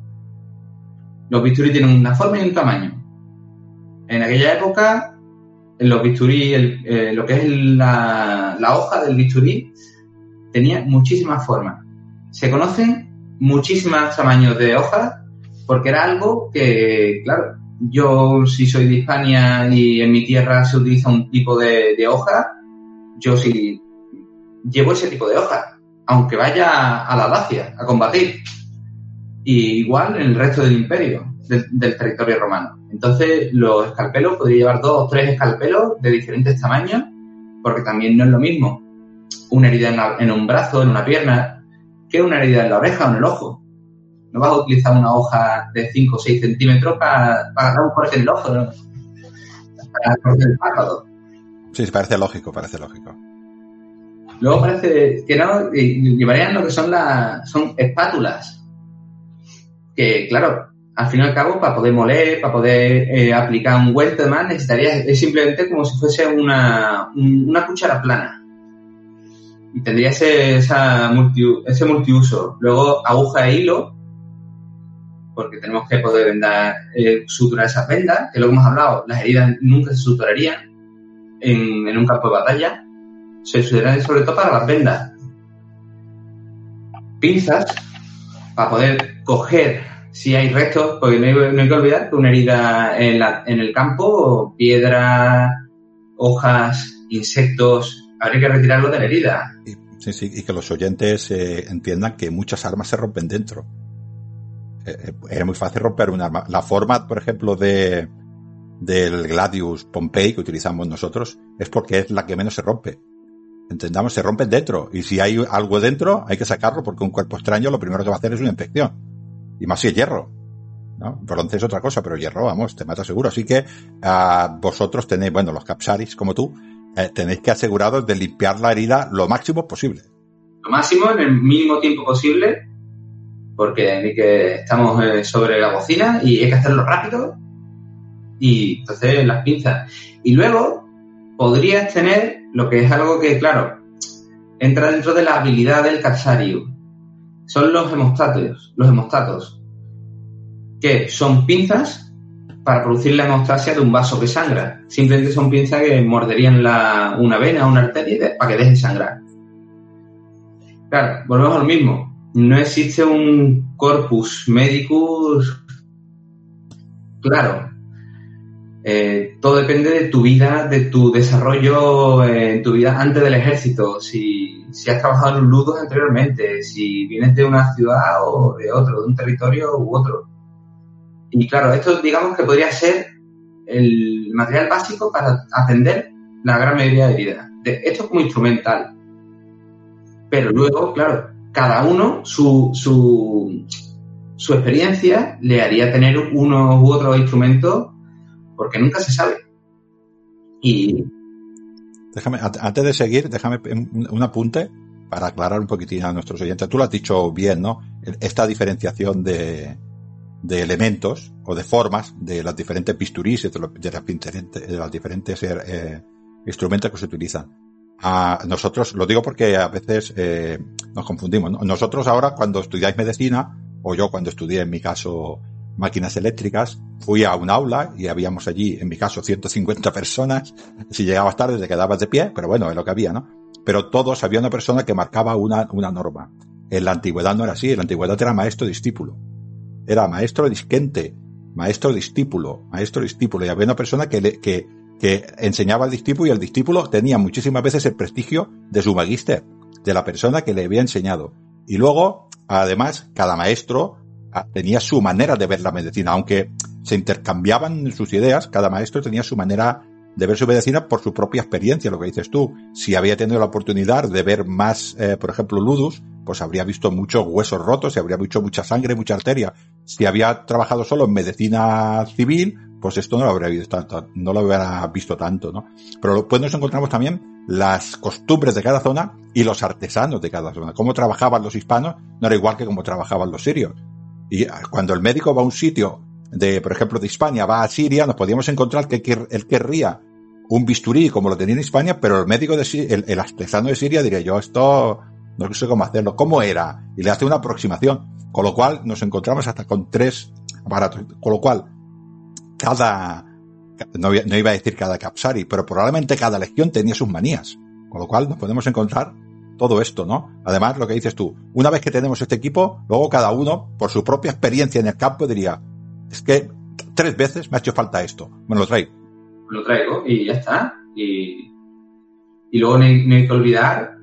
Los bisturí tienen una forma y un tamaño. En aquella época, los bisturí, eh, lo que es la, la hoja del bisturí, tenía muchísimas formas. Se conocen muchísimos tamaños de hojas porque era algo que, claro, yo si soy de Hispania y en mi tierra se utiliza un tipo de, hoja, yo sí llevo ese tipo de hoja aunque vaya a la Dacia a combatir. Y igual en el resto del imperio, del, territorio romano. Entonces, los escalpelos, podría llevar dos o tres escalpelos de diferentes tamaños, porque también no es lo mismo una herida en, un brazo, en una pierna, que una herida en la oreja o en el ojo. No vas a utilizar una hoja de 5 o 6 centímetros para, para agarrar un corte en el ojo, ¿no? para cortar el párpado. Sí, parece lógico, parece lógico. Luego parece que no, llevarían lo que son las son espátulas. Que, claro, al fin y al cabo, para poder moler, para poder eh, aplicar un más necesitaría es simplemente como si fuese una, una cuchara plana. Y tendría ese, esa ese multiuso. Luego, aguja e hilo, porque tenemos que poder vendar, eh, suturar esas vendas, que lo hemos hablado, las heridas nunca se suturarían en, en un campo de batalla se usarían sobre todo para las vendas. Pinzas para poder coger si hay restos, porque no hay, que olvidar que una herida en, en el campo, piedra, hojas, insectos, habría que retirarlo de la herida. Sí, sí, y que los oyentes eh, entiendan que muchas armas se rompen dentro. Eh, eh, era muy fácil romper un arma. La forma, por ejemplo, de del Gladius Pompei que utilizamos nosotros es porque es la que menos se rompe entendamos, se rompen dentro. Y si hay algo dentro, hay que sacarlo porque un cuerpo extraño lo primero que va a hacer es una infección. Y más si es hierro. Bronce es otra cosa, pero hierro, vamos, te mata seguro. Así que uh, vosotros tenéis, bueno, los capsaris como tú, eh, tenéis que aseguraros de limpiar la herida lo máximo posible. Lo máximo en el mínimo tiempo posible, porque que estamos eh, sobre la bocina y hay que hacerlo rápido. Y entonces las pinzas. Y luego podrías tener lo que es algo que, claro, entra dentro de la habilidad del capsario. Son los hemostatos, los hemostatos, que son pinzas para producir la hemostasia de un vaso que sangra. Simplemente son pinzas que morderían la, una vena una arteria para que deje sangrar. Claro, volvemos a lo mismo. No existe un corpus medicus claro, eh, todo depende de tu vida, de tu desarrollo en tu vida antes del ejército, si, si has trabajado en ludos anteriormente, si vienes de una ciudad o de otro, de un territorio u otro. Y claro, esto digamos que podría ser el material básico para atender la gran mayoría de heridas. Esto como instrumental. Pero luego, claro, cada uno, su, su, experiencia le haría tener unos u otros instrumentos porque nunca se sabe. Y. Déjame, antes de seguir, déjame un apunte para aclarar un poquitín a nuestros oyentes. Tú lo has dicho bien, ¿no? Esta diferenciación de, de elementos o de formas de las diferentes bisturís, de, los diferentes eh, instrumentos que se utilizan. A nosotros, lo digo porque a veces eh, nos confundimos. Nosotros ahora, cuando estudiáis medicina, o yo cuando estudié en mi caso máquinas eléctricas, fui a un aula y habíamos allí, en mi caso, 150 personas. Si llegabas tarde te quedabas de pie, pero bueno, es lo que había, ¿no? Pero todos había una persona que marcaba una, una norma. En la antigüedad no era así, en la antigüedad era maestro-discípulo. Era maestro-disquente, maestro-discípulo, maestro-discípulo. Y había una persona que, le, que, que enseñaba al discípulo y el discípulo tenía muchísimas veces el prestigio de su magister, de la persona que le había enseñado. Y luego, además, cada maestro ah, tenía su manera de ver la medicina, aunque se intercambiaban sus ideas, cada maestro tenía su manera de ver su medicina por su propia experiencia, lo que dices tú. Si había tenido la oportunidad de ver más, eh, por ejemplo, ludus, pues habría visto muchos huesos rotos, y habría visto mucha sangre, mucha arteria. Si había trabajado solo en medicina civil, pues esto no lo habría visto tanto, no lo habría visto tanto, ¿no? Pero después nos encontramos también las costumbres de cada zona y los artesanos de cada zona. Cómo trabajaban los hispanos no era igual que cómo trabajaban los sirios. Y cuando el médico va a un sitio de, por ejemplo, de España va a Siria, nos podíamos encontrar que él querría un bisturí como lo tenía en España, pero el médico de el, el artesano de Siria diría yo, esto no sé cómo hacerlo, cómo era, y le hace una aproximación, con lo cual nos encontramos hasta con tres aparatos, con lo cual cada, no, no iba a decir cada capsari, pero probablemente cada legión tenía sus manías, con lo cual nos podemos encontrar todo esto, ¿no? Además, lo que dices tú, una vez que tenemos este equipo, luego cada uno, por su propia experiencia en el campo, diría, es que tres veces me ha hecho falta esto, me lo traigo. Lo traigo y ya está. Y, y luego no hay, que olvidar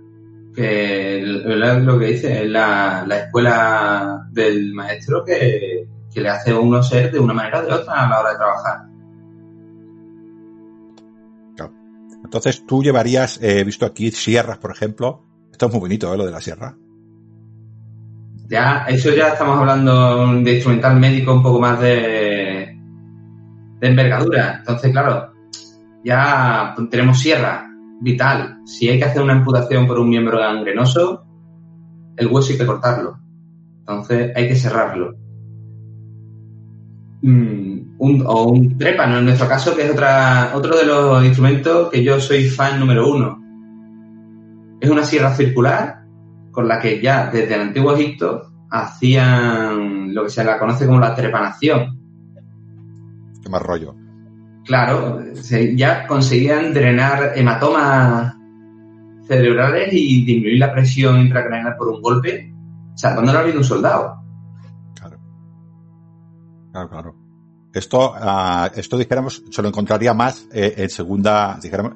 que lo que dice la, la escuela del maestro que, que le hace a uno ser de una manera o de otra a la hora de trabajar. Entonces tú llevarías, he visto aquí sierras, por ejemplo. Esto es muy bonito, ¿eh? Lo de la sierra. Ya, eso ya estamos hablando de instrumental médico un poco más de, de envergadura. Entonces, claro, ya tenemos sierra, vital. Si hay que hacer una amputación por un miembro gangrenoso, el hueso hay que cortarlo. Entonces hay que cerrarlo. Mm, un, o un trépano en nuestro caso, que es otra, otro de los instrumentos que yo soy fan número uno. Es una sierra circular con la que ya desde el antiguo Egipto hacían lo que se la conoce como la trepanación. Qué más rollo. Claro, ya conseguían drenar hematomas cerebrales y disminuir la presión intracraneal por un golpe, salvando la vida de un soldado. Claro, claro. Esto, uh, esto dijéramos, se lo encontraría más eh, en segunda, dijéramos,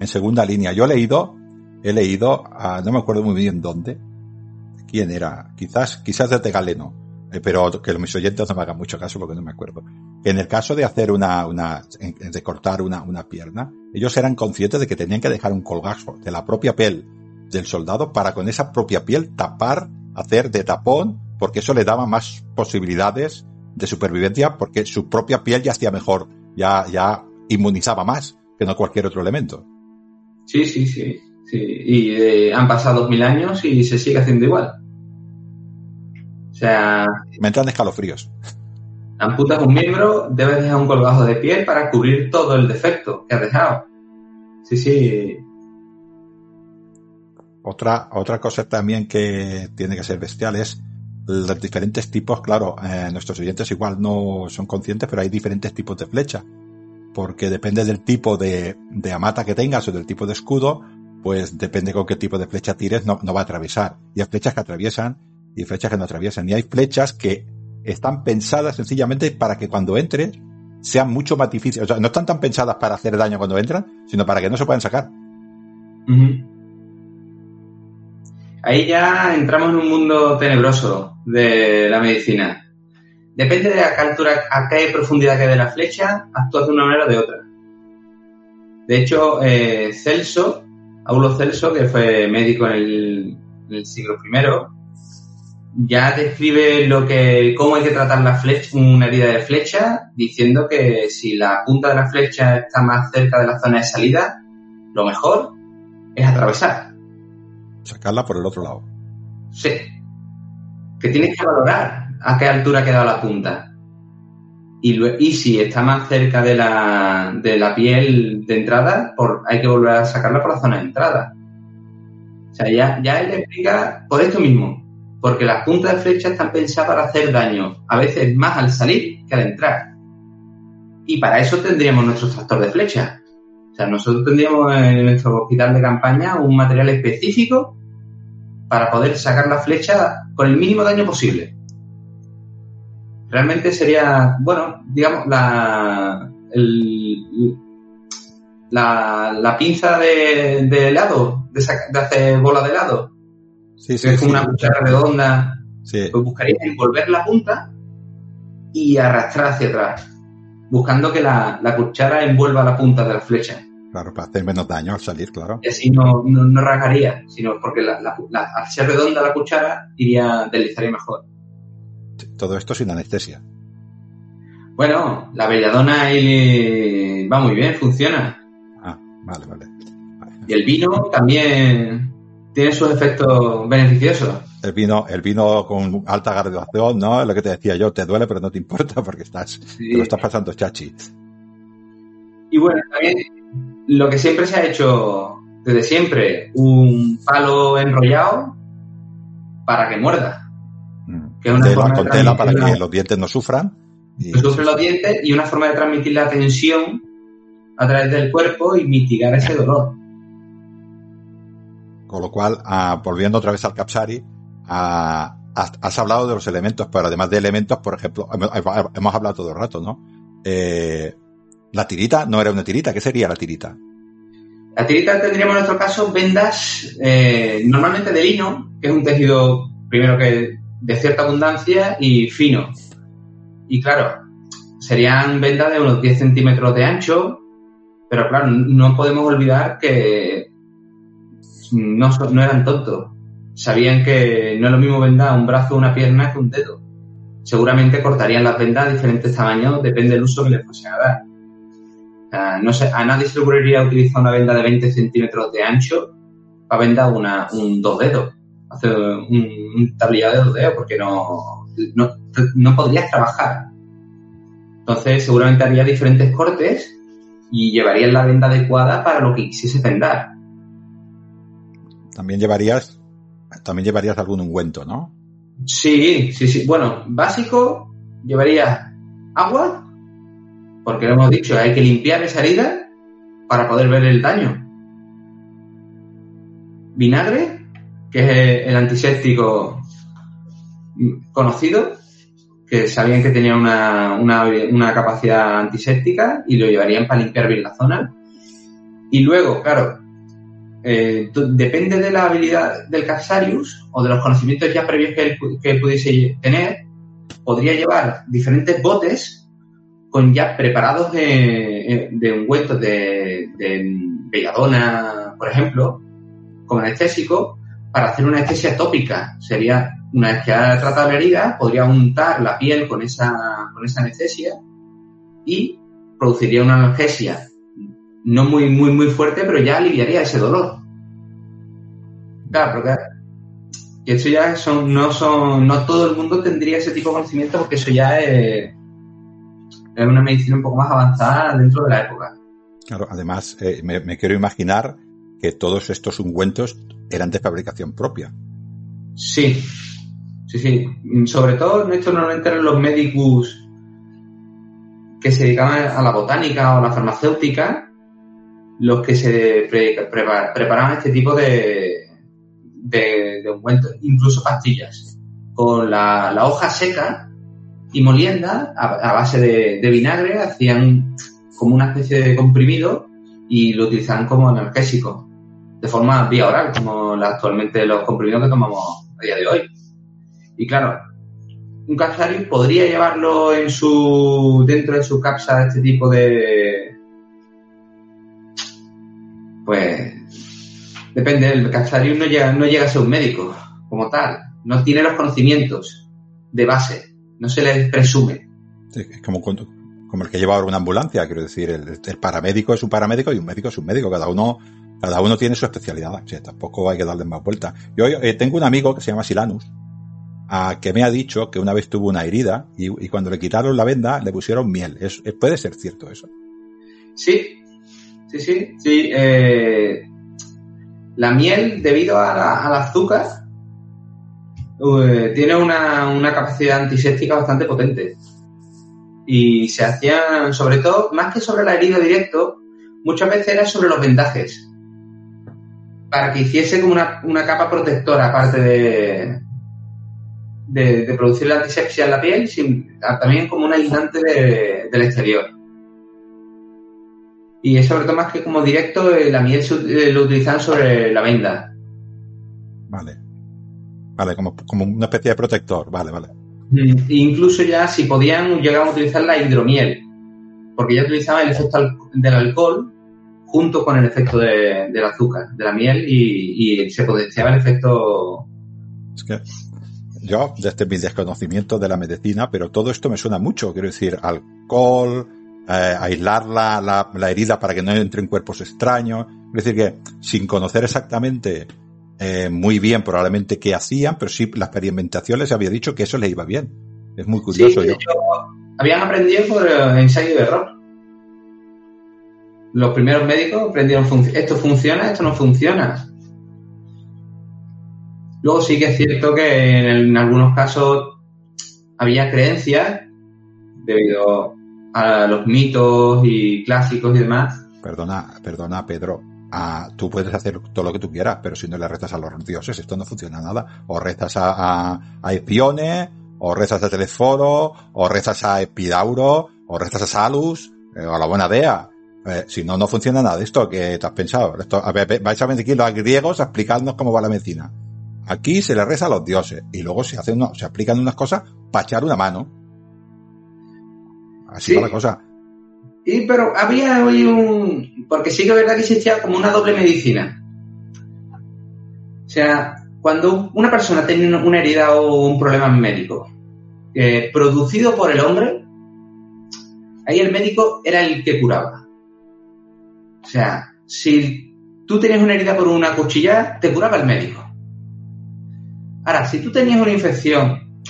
en segunda línea. Yo he leído, he leído, uh, no me acuerdo muy bien dónde, quién era, quizás, quizás de Galeno, eh, pero que mis oyentes no me hagan mucho caso porque no me acuerdo. En el caso de hacer una, una, de cortar una, una pierna, ellos eran conscientes de que tenían que dejar un colgajo de la propia piel del soldado para con esa propia piel tapar, hacer de tapón, porque eso le daba más posibilidades de supervivencia porque su propia piel ya hacía mejor, ya, ya inmunizaba más que no cualquier otro elemento. Sí, sí, sí. sí. Y eh, han pasado dos mil años y se sigue haciendo igual. O sea. Me entran escalofríos. Amputas un miembro, debes dejar un colgajo de piel para cubrir todo el defecto que has dejado. Sí, sí. Otra, otra cosa también que tiene que ser bestial es los diferentes tipos, claro, eh, nuestros oyentes igual no son conscientes, pero hay diferentes tipos de flecha. Porque depende del tipo de, de amata que tengas o del tipo de escudo, pues depende con qué tipo de flecha tires, no, no va a atravesar. Y hay flechas que atraviesan y flechas que no atraviesan. Y hay flechas que están pensadas sencillamente para que cuando entres sean mucho más difíciles. O sea, no están tan pensadas para hacer daño cuando entran, sino para que no se puedan sacar. Ahí ya entramos en un mundo tenebroso de la medicina. Depende de a qué altura, a qué profundidad quede la flecha, actúa de una manera o de otra. De hecho, eh, Celso, Aulo Celso, que fue médico en el, siglo I, ya describe lo que, cómo hay que tratar la flecha, una herida de flecha, diciendo que si la punta de la flecha está más cerca de la zona de salida, lo mejor es atravesar. Sacarla por el otro lado. Sí, que tienes que valorar a qué altura ha quedado la punta. Y, y si está más cerca de la, de la piel de entrada, hay que volver a sacarla por la zona de entrada. O sea, ya, ya él explica por esto mismo, porque las puntas de flecha están pensadas para hacer daño, a veces más al salir que al entrar. Y para eso tendríamos nuestro tractor de flecha. O sea, nosotros tendríamos en nuestro hospital de campaña un material específico para poder sacar la flecha con el mínimo daño posible. Realmente sería, bueno, digamos, la, el, la, la pinza de, de helado, de, de, hacer bola de helado, sí, sí, es como una cuchara redonda, pues buscaría envolver la punta y arrastrar hacia atrás, buscando que la, la cuchara envuelva la punta de la flecha. Claro, para hacer menos daño al salir, claro. Y así no, no, no rasgaría, sino porque la, la, al ser redonda la cuchara iría, deslizaría mejor. Todo esto sin anestesia. Bueno, la belladona va muy bien, funciona. Ah, vale, vale. Y el vino también tiene sus efectos beneficiosos. El vino, el vino con alta graduación, ¿no? Es lo que te decía yo, te duele, pero no te importa (laughs) porque estás, sí. te lo estás pasando chachi. Y bueno, también lo que siempre se ha hecho desde siempre, un palo enrollado para que muerda. Mm. Que es una tela, con tela para que los dientes no sufran. Y... No sufren los dientes y una forma de transmitir la tensión a través del cuerpo y mitigar ese dolor. Con lo cual, ah, volviendo otra vez al Capsari, has, hablado de los elementos, pero además de elementos, por ejemplo, hemos, hablado todo el rato, ¿no? Eh, la tirita no era una tirita, ¿qué sería la tirita? La tirita tendríamos en nuestro caso vendas eh, normalmente de lino, que es un tejido, primero que de cierta abundancia y fino. Y claro, serían vendas de unos 10 centímetros de ancho, pero claro, no podemos olvidar que no eran tontos. Sabían que no es lo mismo vendar un brazo o una pierna que un dedo. Seguramente cortarían las vendas a diferentes tamaños, depende del uso que les fuese a dar. No sé, a nadie se le ocurriría utilizar una venda de 20 centímetros de ancho para vendar una, un dos dedos, hacer un, un tablillado de dos dedos, porque no, no, no podrías trabajar. Entonces, seguramente haría diferentes cortes y llevarías la venda adecuada para lo que quisiese vendar. También llevarías, también llevarías algún ungüento, ¿no? Sí, sí, sí. Bueno, básico, llevaría agua, porque lo hemos dicho, hay que limpiar esa herida para poder ver el daño. Vinagre, que es el antiséptico conocido, que sabían que tenía una, una, una capacidad antiséptica y lo llevarían para limpiar bien la zona. Y luego, claro, eh, depende de la habilidad del Capsarius o de los conocimientos ya previos que pudiese tener, podría llevar diferentes botes con ya preparados de, de ungüentos de, de belladona, por ejemplo, como anestésico, para hacer una anestesia tópica. Sería, una vez que ha tratado la herida, podría untar la piel con esa, con esa anestesia y produciría una analgesia no muy, muy, muy fuerte, pero ya aliviaría ese dolor. Claro, porque y eso ya son, no son, no todo el mundo tendría ese tipo de conocimiento porque eso ya es, es una medicina un poco más avanzada dentro de la época. Claro, además eh, me, me, quiero imaginar que todos estos ungüentos eran de fabricación propia. Sí, sí, sí. Sobre todo esto normalmente eran los médicos que se dedicaban a la botánica o a la farmacéutica los que se pre, pre, preparaban este tipo de, de, ungüentos, incluso pastillas, con la, la hoja seca y molienda a, base de, vinagre, hacían como una especie de comprimido y lo utilizaban como analgésico, de forma vía oral, como actualmente los comprimidos que tomamos a día de hoy. Y claro, un capsario podría llevarlo en su dentro de su capsa este tipo de pues depende, el capsario no llega, no llega a ser un médico como tal, no tiene los conocimientos de base no se les presume. Sí, es como, como el que lleva ahora una ambulancia, quiero decir, el, el, paramédico es un paramédico y un médico es un médico, cada uno, cada uno tiene su especialidad, o sea, tampoco hay que darle más vuelta. Yo eh, tengo un amigo que se llama Silanus, a, que me ha dicho que una vez tuvo una herida y, y cuando le quitaron la venda le pusieron miel. Es, ¿Puede ser cierto eso? Sí, sí, sí, sí. Eh, la miel, debido a la, al azúcar, tiene una, una, capacidad antiséptica bastante potente. Y se hacían, sobre todo, más que sobre la herida directo, muchas veces era sobre los vendajes. para que hiciese como una, capa protectora, aparte de, de, producir la antisepsia en la piel, también como un aislante del exterior. Y es sobre todo más que como directo, eh, la miel eh, lo utilizan sobre la venda. Vale. Vale, como, como una especie de protector, vale, vale. Mm, e incluso ya si podían, llegaban a utilizar la hidromiel, porque ya utilizaban el efecto del alcohol junto con el efecto del azúcar, de la miel, y, se potenciaba el efecto. Es que yo, desde mi desconocimiento de la medicina, pero todo esto me suena mucho, quiero decir, alcohol, eh, aislar la, la, herida para que no entre en cuerpos extraños, es decir, que sin conocer exactamente eh, muy bien probablemente qué hacían, pero sí la experimentación les había dicho que eso les iba bien. Es muy curioso. yo. habían aprendido por ensayo de error los primeros médicos aprendieron, esto funciona, esto no funciona. Luego sí que es cierto que en, algunos casos había creencias debido a los mitos y clásicos y demás. Perdona, perdona, Pedro. Ah, tú puedes hacer todo lo que tú quieras, pero si no le rezas a los dioses, esto no funciona nada. O rezas a, a, Epione, o rezas a Teleforo, o rezas a Epidauro, o rezas a Salus, eh, o a la buena Dea. Eh, si no, no funciona nada esto que te has pensado. Esto, a ver, vais a venir aquí los griegos a explicarnos cómo va la medicina. Aquí se le reza a los dioses y luego se hacen se explican unas cosas para echar una mano. Así va la cosa. Y pero había hoy un. Porque sí que es verdad que existía como una doble medicina. O sea, cuando una persona tenía una herida o un problema médico eh, producido por el hombre, ahí el médico era el que curaba. O sea, si tú tenías una herida por una cuchilla, te curaba el médico. Ahora, si tú tenías una infección,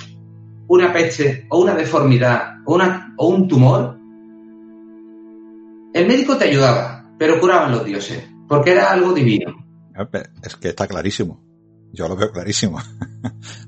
una peste o una deformidad o, una, o un tumor, el médico te ayudaba, pero curaban los dioses, porque era algo divino. Es que está clarísimo. Yo lo veo clarísimo. (laughs)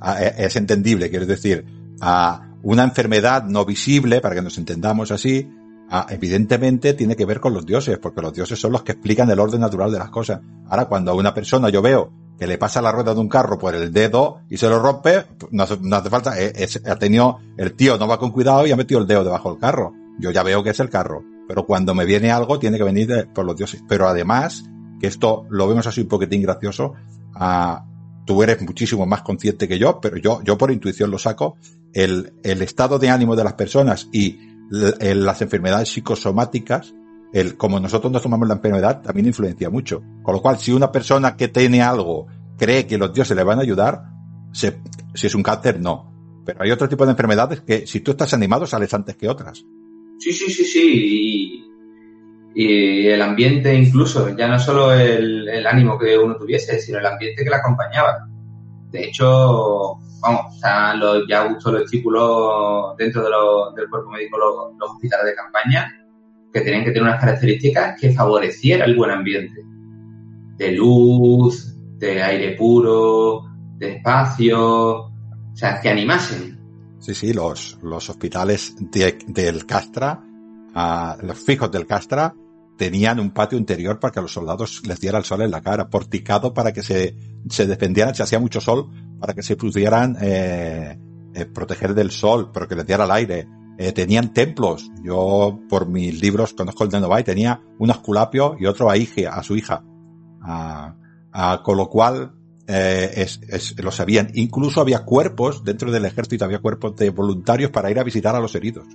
Ah, es entendible, quiero decir, a una enfermedad no visible, para que nos entendamos así, Ah, evidentemente tiene que ver con los dioses, porque los dioses son los que explican el orden natural de las cosas. Ahora, cuando a una persona yo veo que le pasa la rueda de un carro por el dedo y se lo rompe, no hace, falta, eh, ha tenido, el tío no va con cuidado y ha metido el dedo debajo del carro. Yo ya veo que es el carro. Pero cuando me viene algo, tiene que venir por los dioses. Pero además, que esto lo vemos así un poquitín gracioso, ah, tú eres muchísimo más consciente que yo, pero yo, yo por intuición lo saco, el, el estado de ánimo de las personas y las enfermedades psicosomáticas, el, como nosotros nos tomamos la enfermedad, también influencia mucho. Con lo cual, si una persona que tiene algo cree que los dioses le van a ayudar, si es un cáncer, no. Pero hay otro tipo de enfermedades que si tú estás animado sales antes que otras. Sí, sí, sí, sí. Y, el ambiente incluso, ya no solo el, ánimo que uno tuviese, sino el ambiente que le acompañaba. De hecho, vamos, los, ya gustos los discípulos dentro del cuerpo médico, los, hospitales de campaña, que tenían que tener unas características que favorecieran el buen ambiente. De luz, de aire puro, de espacio, o sea, que animasen. Sí, sí, los, los hospitales del Castra, los fijos del Castra, tenían un patio interior para que a los soldados les diera el sol en la cara, porticado para que se, se defendieran, se hacía mucho sol, para que se pudieran eh, eh, proteger del sol, pero que les diera el aire. Eh, tenían templos. Yo, por mis libros, conozco el de Novay, tenía un Esculapio y otro a, hija, a su hija. con lo cual, es, lo sabían. Incluso había cuerpos, dentro del ejército había cuerpos de voluntarios para ir a visitar a los heridos.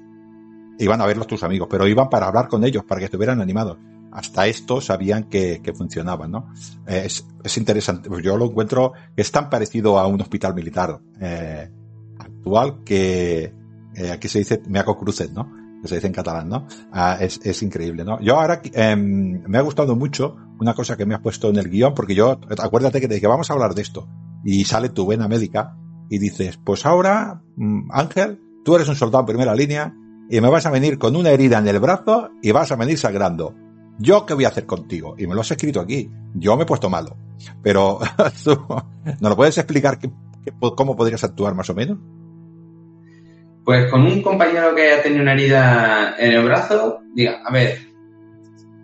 Iban a verlos tus amigos, pero iban para hablar con ellos, para que estuvieran animados hasta esto sabían que, funcionaban, ¿no? Es, es, interesante, pues yo lo encuentro que es tan parecido a un hospital militar eh, actual que eh, aquí se dice Meaco Cruces, ¿no? Que se dice en catalán, ¿no? Ah, es, es increíble, ¿no? Yo ahora eh, me ha gustado mucho una cosa que me has puesto en el guion, porque yo, acuérdate que te dije, vamos a hablar de esto, y sale tu vena médica, y dices, pues ahora, mm, Ángel, tú eres un soldado en primera línea, y me vas a venir con una herida en el brazo y vas a venir sangrando. ¿Yo qué voy a hacer contigo? Y me lo has escrito aquí. Yo me he puesto malo. Pero, (laughs) ¿no lo puedes explicar cómo podrías actuar más o menos? Pues con un compañero que haya tenido una herida en el brazo, diga, a ver,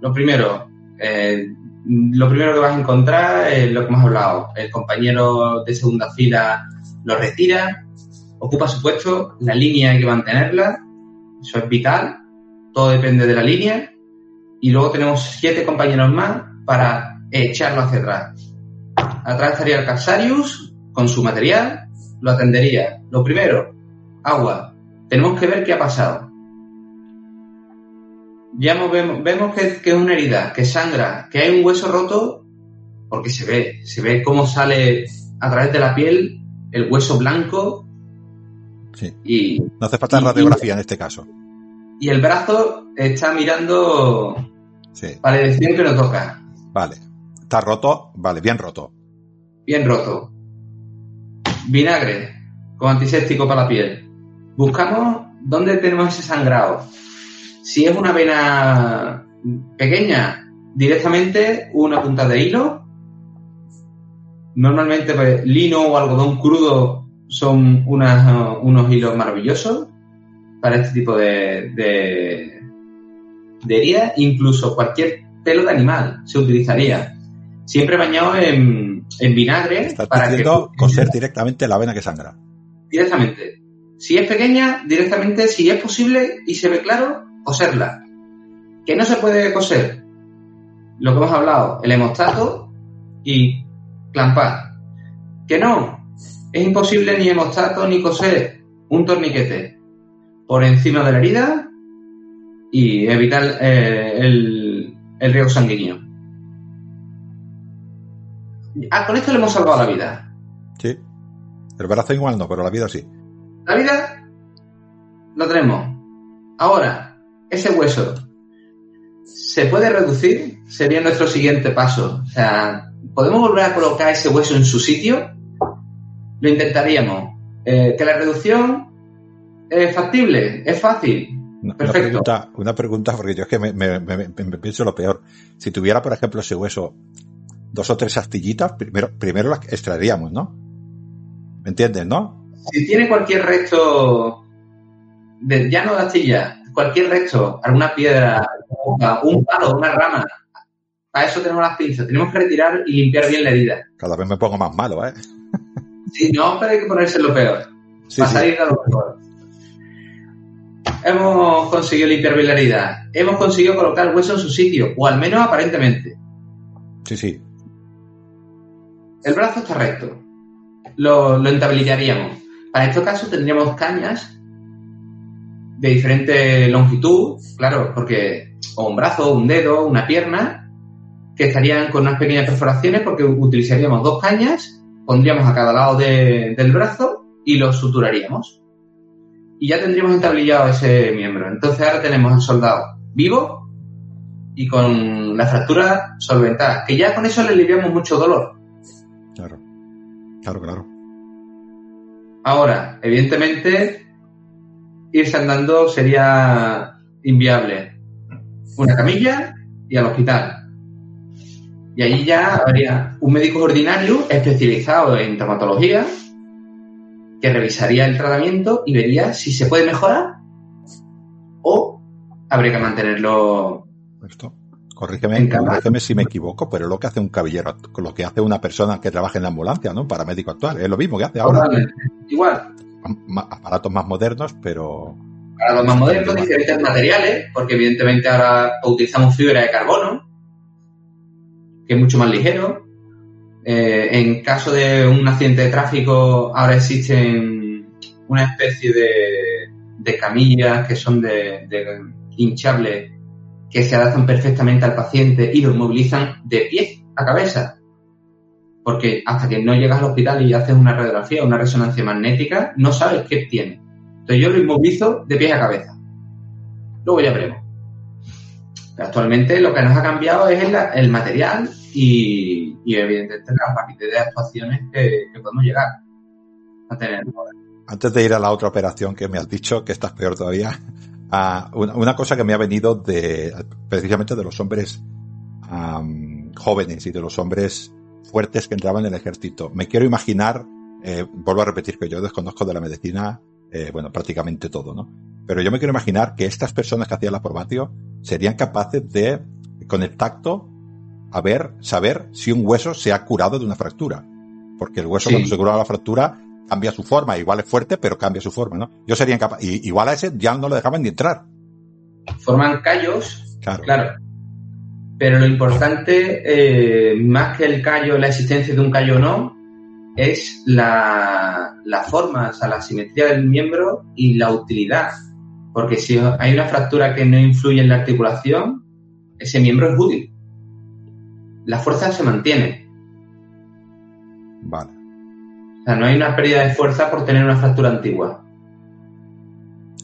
lo primero, eh, lo primero que vas a encontrar es lo que hemos hablado. El compañero de segunda fila lo retira, ocupa su puesto, la línea hay que mantenerla, eso es vital, todo depende de la línea, y luego tenemos siete compañeros más para echarlo hacia atrás. Atrás estaría el Caxarius con su material, lo atendería. Lo primero, agua. Tenemos que ver qué ha pasado. Ya vemos, vemos que, que, es una herida, que sangra, que hay un hueso roto, porque se ve, se ve cómo sale a través de la piel el hueso blanco. Sí. Y, no hace falta radiografía en este caso. Y el brazo está mirando sí. para decir que lo toca. Vale. Está roto, vale, bien roto. Bien roto. Vinagre con antiséptico para la piel. Buscamos dónde tenemos ese sangrado. Si es una vena pequeña, directamente una punta de hilo. Normalmente pues, lino o algodón crudo son unas, unos hilos maravillosos para este tipo de, de, de heridas. Incluso cualquier pelo de animal se utilizaría. Siempre bañado en, en vinagre. Estás para que... coser directamente la vena que sangra. Directamente. Si es pequeña, directamente, si es posible y se ve claro, coserla. Que no se puede coser. Lo que hemos hablado, el hemostato y clampar. Que no, es imposible ni hemostato ni coser un torniquete por encima de la herida y evitar eh, el, el riego sanguíneo. Ah, con esto le hemos salvado la vida. Sí. El brazo igual no, pero la vida sí. La vida lo tenemos. Ahora, ese hueso se puede reducir, sería nuestro siguiente paso. O sea, ¿podemos volver a colocar ese hueso en su sitio? Lo intentaríamos. Eh, ¿Que la reducción es factible? ¿Es fácil? Perfecto. Una pregunta, una pregunta, porque yo es que me, me, me, me, pienso lo peor. Si tuviera, por ejemplo, ese hueso dos o tres astillitas, primero, primero las extraeríamos, ¿no? ¿Me entiendes, no? Si tiene cualquier resto, de, ya no de astilla, cualquier resto, alguna piedra, un palo, una rama, para eso tenemos las pinzas. Tenemos que retirar y limpiar bien la herida. Cada vez me pongo más malo, ¿eh? Sí, no, pero hay que ponerse lo peor. Sí, para salir de lo mejor. Hemos conseguido limpiar bien la herida. Hemos conseguido colocar el hueso en su sitio, o al menos aparentemente. Sí, sí. El brazo está recto. Lo, lo entablillaríamos. Para este caso tendríamos cañas de diferente longitud, claro, porque o un brazo, un dedo, una pierna, que estarían con unas pequeñas perforaciones porque utilizaríamos dos cañas, pondríamos a cada lado de, del brazo y lo suturaríamos. Y ya tendríamos entablillado ese miembro. Entonces ahora tenemos al soldado vivo y con la fractura solventada, que ya con eso le aliviamos mucho dolor. Claro, claro, claro. Ahora, evidentemente, irse andando sería inviable. Una camilla y al hospital. Y ahí ya habría un médico ordinario especializado en traumatología que revisaría el tratamiento y vería si se puede mejorar o habría que mantenerlo Esto. Corrígeme, corrígeme si me equivoco, pero es lo que hace un caballero, lo que hace una persona que trabaja en la ambulancia, ¿no? Para médico actual. Es lo mismo que hace ahora. Igual. Aparatos más modernos, pero. Aparatos más modernos, diferentes materiales, porque evidentemente ahora utilizamos fibra de carbono, que es mucho más ligero. Eh, en caso de un accidente de tráfico, ahora existen una especie de, de camillas que son de, de hinchables que se adaptan perfectamente al paciente y lo movilizan de pie a cabeza. Porque hasta que no llegas al hospital y haces una radiografía, una resonancia magnética, no sabes qué tiene. Entonces yo lo inmovilizo de pie a cabeza. Luego ya veremos. actualmente lo que nos ha cambiado es el, material y, evidentemente la rapidez de actuaciones que, podemos llegar a tener. Antes de ir a la otra operación que me has dicho, que estás peor todavía, una, cosa que me ha venido de precisamente de los hombres jóvenes y de los hombres fuertes que entraban en el ejército. Me quiero imaginar, eh, vuelvo a repetir que yo desconozco de la medicina, eh, bueno, prácticamente todo, ¿no? Pero yo me quiero imaginar que estas personas que hacían la probatio serían capaces de, con el tacto, a ver, saber si un hueso se ha curado de una fractura. Porque el hueso cuando se cura la fractura cambia su forma, igual es fuerte, pero cambia su forma, ¿no? Yo sería incapaz, y, igual a ese ya no lo dejaban ni entrar. Forman callos, claro. claro. Pero lo importante, eh, más que el callo, la existencia de un callo o no, es la, la forma, o sea, la simetría del miembro y la utilidad. Porque si hay una fractura que no influye en la articulación, ese miembro es útil. La fuerza se mantiene. O sea, no hay una pérdida de fuerza por tener una fractura antigua.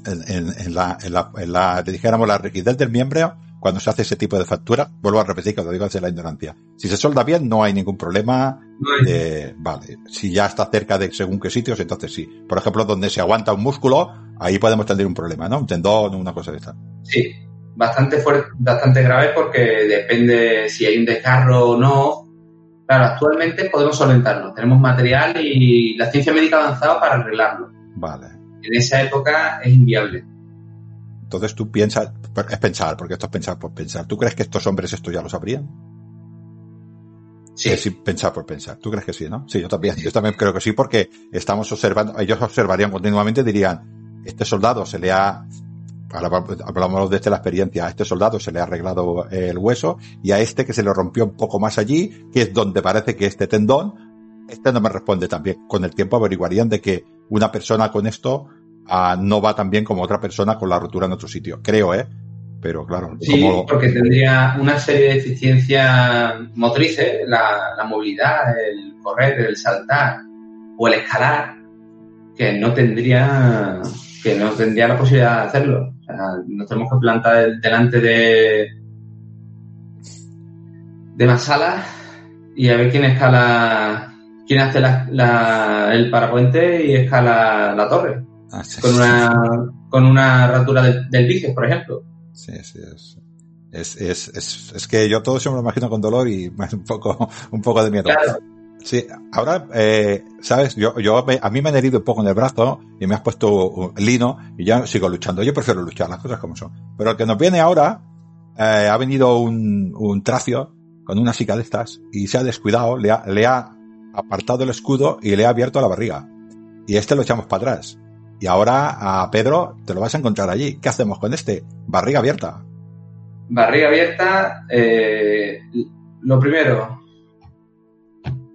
En, la, en, la, dijéramos, la rigidez del miembro, cuando se hace ese tipo de fractura, vuelvo a repetir que lo digo desde la ignorancia. Si se solda bien, no hay ningún problema. vale. Si ya está cerca de según qué sitios, entonces sí. Por ejemplo, donde se aguanta un músculo, ahí podemos tener un problema, ¿no? Un tendón, una cosa de esta. Sí, bastante fuerte, bastante grave porque depende si hay un desgarro o no. Claro, actualmente podemos solventarlo. Tenemos material y la ciencia médica ha avanzado para arreglarlo. Vale. En esa época es inviable. Entonces tú piensas, es pensar, porque esto es pensar por pensar. ¿Tú crees que estos hombres esto ya lo sabrían? Sí. Es pensar por pensar. ¿Tú crees que sí, no? Sí, yo también. Yo también creo que sí, porque estamos observando, ellos observarían continuamente, dirían, este soldado se le ha ahora hablamos desde la experiencia, a este soldado se le ha arreglado el hueso y a este que se le rompió un poco más allí, que es donde parece que este tendón, este no me responde también. Con el tiempo averiguarían de que una persona con esto ah, no va tan bien como otra persona con la rotura en otro sitio. Creo, ¿eh? Pero claro. Sí, porque tendría una serie de deficiencias motrices, la, la movilidad, el correr, el saltar o el escalar, que no tendría que no tendría la posibilidad de hacerlo. Nos tenemos que plantar delante de de salas y a ver quién escala, quién hace el parapuente y escala la torre. Ah, con, una, con una rotura del bíceps, por ejemplo. Sí, sí, es, es, es, es, que yo todo eso me lo imagino con dolor y (laughs) un poco, un poco de miedo. Sí, ahora, eh, sabes, yo, yo, a mí me han herido un poco en el brazo y me has puesto lino y ya sigo luchando. Yo prefiero luchar, las cosas como son. Pero el que nos viene ahora, eh, ha venido un, un tracio con una sica de estas y se ha descuidado, le ha, le ha apartado el escudo y le ha abierto la barriga. Y este lo echamos para atrás. Y ahora a Pedro te lo vas a encontrar allí. ¿Qué hacemos con este? Barriga abierta. Barriga abierta, eh, lo primero,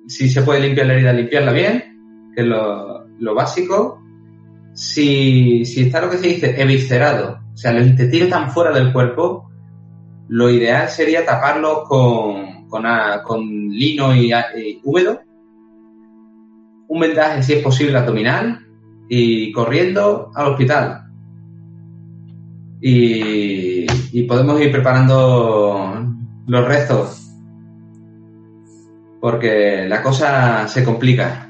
si se puede limpiar la herida, limpiarla bien, que es lo, básico. Si, si, está lo que se dice eviscerado, o sea, los intestinos están fuera del cuerpo, lo ideal sería taparlo con, con, lino y, húmedo, un vendaje si es posible abdominal y corriendo al hospital. Y, y podemos ir preparando los restos porque la cosa se complica.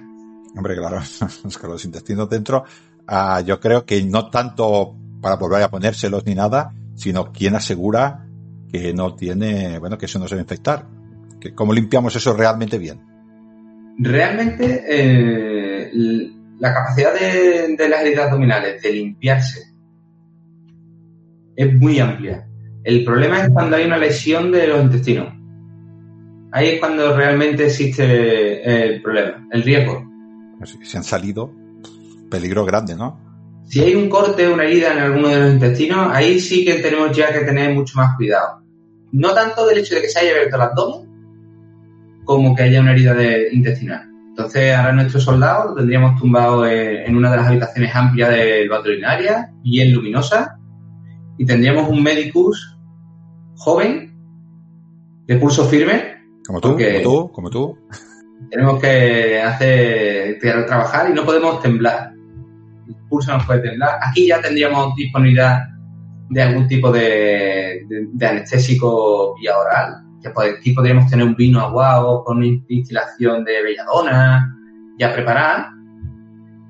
Hombre, claro, (laughs) que los intestinos dentro, ah, yo creo que no tanto para volver a ponérselos ni nada, sino quien asegura que no tiene, bueno, que eso no se va a infectar. Que, ¿Cómo limpiamos eso realmente bien? Realmente, eh, la capacidad de, de las heridas abdominales de limpiarse es muy amplia. El problema es cuando hay una lesión de los intestinos ahí es cuando realmente existe el problema, el riesgo. Si se han salido, peligro grande, ¿no? Si hay un corte o una herida en alguno de los intestinos, ahí sí que tenemos ya que tener mucho más cuidado. No tanto del hecho de que se haya abierto el abdomen, como que haya una herida de intestinal. Entonces, ahora nuestro soldado lo tendríamos tumbado en una de las habitaciones amplias del veterinaria, bien luminosa, y tendríamos un medicus joven, de pulso firme, como tú, como tú, como tú. Tenemos que hacer, trabajar y no podemos temblar. El pulso no puede temblar. Aquí ya tendríamos disponibilidad de algún tipo de, anestésico vía oral. Que aquí podríamos tener un vino aguado con una instilación de belladona ya preparada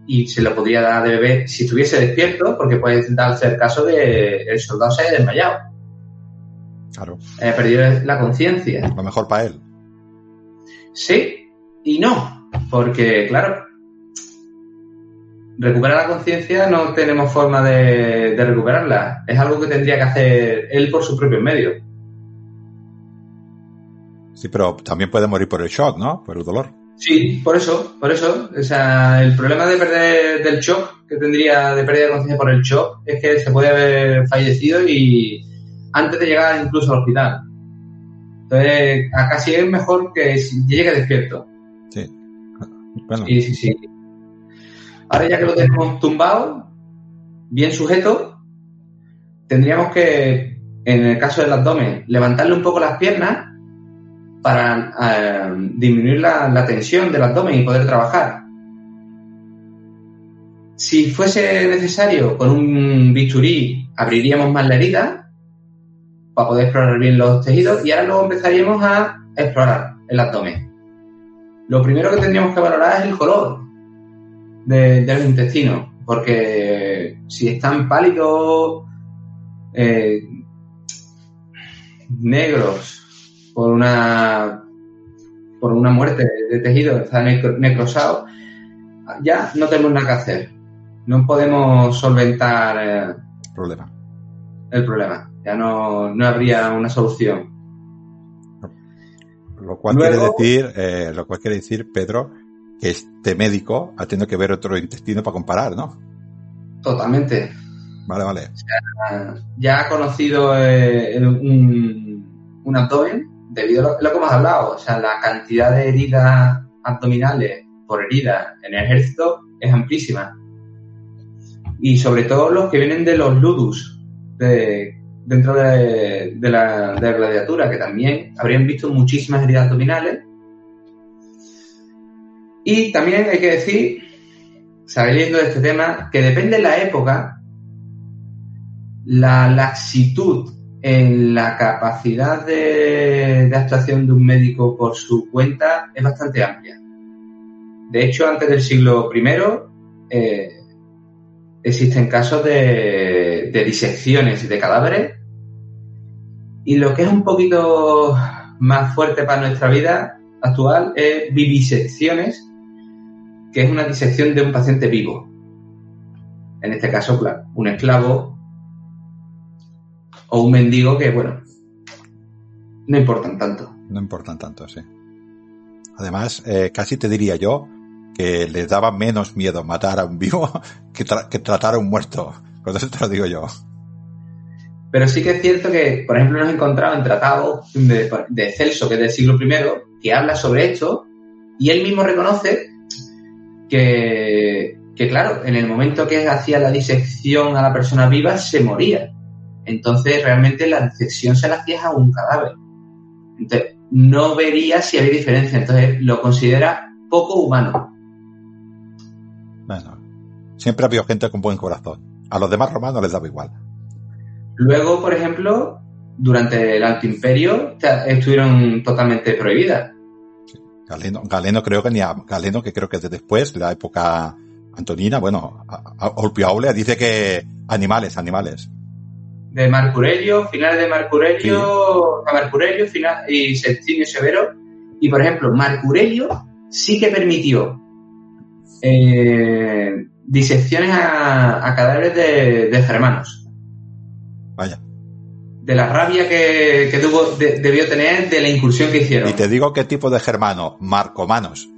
y se lo podría dar de beber si estuviese despierto, porque puede darse el caso de el soldado se haya desmayado. Claro. Haya perdido la conciencia. Lo mejor para él. Sí y no, porque claro, recuperar la conciencia no tenemos forma de, recuperarla. Es algo que tendría que hacer él por su propio medio. Sí, pero también puede morir por el shock, ¿no? Por el dolor. Sí, por eso, por eso. O sea, el problema de perder del shock, que tendría de pérdida de conciencia por el shock, es que se puede haber fallecido y antes de llegar incluso al hospital. Entonces, acá sí es mejor que llegue despierto. Sí. Bueno. Sí, sí, sí. Ahora ya que lo tenemos tumbado, bien sujeto, tendríamos que, en el caso del abdomen, levantarle un poco las piernas para eh, disminuir la, tensión del abdomen y poder trabajar. Si fuese necesario, con un bisturí abriríamos más la herida para poder explorar bien los tejidos y ahora luego empezaríamos a explorar el abdomen. Lo primero que tendríamos que valorar es el color de, los intestinos, porque si están pálidos, eh, negros, por una por una muerte de tejido, está necrosado, ya no tenemos nada que hacer. No podemos solventar eh, problema. el problema. Ya no, no habría una solución. Lo cual quiere decir, eh, lo cual quiere decir, Pedro, que este médico ha tenido que ver otro intestino para comparar, ¿no? Totalmente. Vale, vale. ya ha conocido eh, un, un abdomen debido a lo, que hemos hablado, o sea, la cantidad de heridas abdominales por herida en el ejército es amplísima. Y sobre todo los que vienen de los ludus, dentro de, la, gladiatura, que también habrían visto muchísimas heridas abdominales. Y también hay que decir, saliendo de este tema, que depende de la época, la laxitud en la capacidad de, actuación de un médico por su cuenta es bastante amplia. De hecho, antes del siglo I eh, existen casos de, de disecciones de cadáveres y lo que es un poquito más fuerte para nuestra vida actual es vivisecciones, que es una disección de un paciente vivo. En este caso, claro, un esclavo o un mendigo que, bueno, no importan tanto. No importan tanto, sí. Además, eh, casi te diría yo que les daba menos miedo matar a un vivo (laughs) que, tratar a un muerto. Con eso te lo digo yo. Pero sí que es cierto que, por ejemplo, nos encontrado en tratados de, Celso, que es del siglo I, que habla sobre esto, y él mismo reconoce que, que, claro, en el momento que hacía la disección a la persona viva, se moría. Entonces, realmente la disección se la hacía a un cadáver. Entonces, no vería si había diferencia. Entonces, lo considera poco humano. Bueno, siempre ha habido gente con buen corazón. A los demás romanos les daba igual. Luego, por ejemplo, durante el Alto Imperio estuvieron totalmente prohibidas. Galeno, Galeno creo que ni a, Galeno que creo que de después, de la época antonina, bueno, Olpiaule dice que animales, animales de Marcurelio, finales de Marcurelio, a Marcurelio final, y Septimio Severo. Y por ejemplo, Marcurelio sí que permitió eh, disecciones a, cadáveres de, germanos. Vaya. De la rabia que, tuvo, debió tener de la incursión que hicieron. Y te digo qué tipo de germano, marcomanos.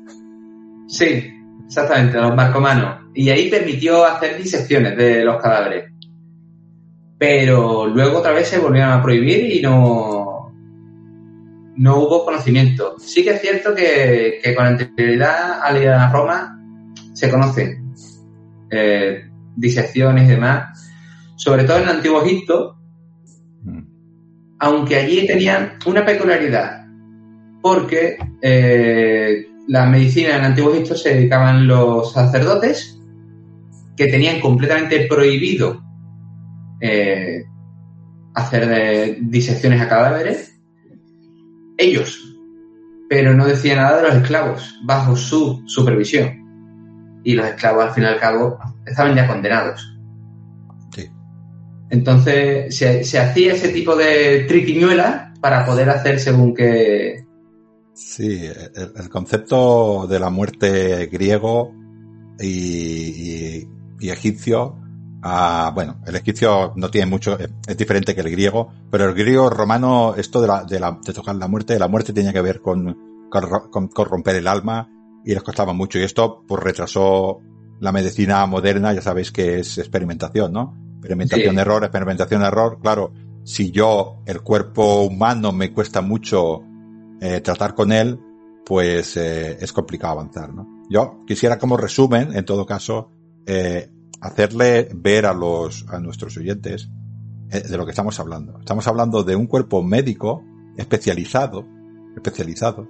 Sí, exactamente, los marcomanos. Y ahí permitió hacer disecciones de los cadáveres pero luego otra vez se volvieron a prohibir y no, no hubo conocimiento. Sí que es cierto que, con anterioridad a la Roma se conocen eh, disecciones y demás, sobre todo en el Antiguo Egipto, mm. aunque allí tenían una peculiaridad, porque eh, la medicina en el Antiguo Egipto se dedicaban los sacerdotes que tenían completamente prohibido eh, hacer disecciones a cadáveres, ellos, pero no decía nada de los esclavos, bajo su supervisión. Y los esclavos, al fin y al cabo, estaban ya condenados. Entonces, se, hacía ese tipo de triquiñuela para poder hacer según que... Sí, el, concepto de la muerte griego y egipcio a, bueno, el egipcio no tiene mucho, es diferente que el griego, pero el griego romano, esto de, la, de, la, de tocar la muerte, la muerte tenía que ver con, con, corromper el alma y les costaba mucho y esto pues retrasó la medicina moderna, ya sabéis que es experimentación, ¿no? Experimentación, error, experimentación, error. Claro, si yo, el cuerpo humano me cuesta mucho eh, tratar con él, pues eh, es complicado avanzar, ¿no? Yo quisiera como resumen, en todo caso, eh, hacerle ver a los, a nuestros oyentes de lo que estamos hablando. Estamos hablando de un cuerpo médico especializado, especializado,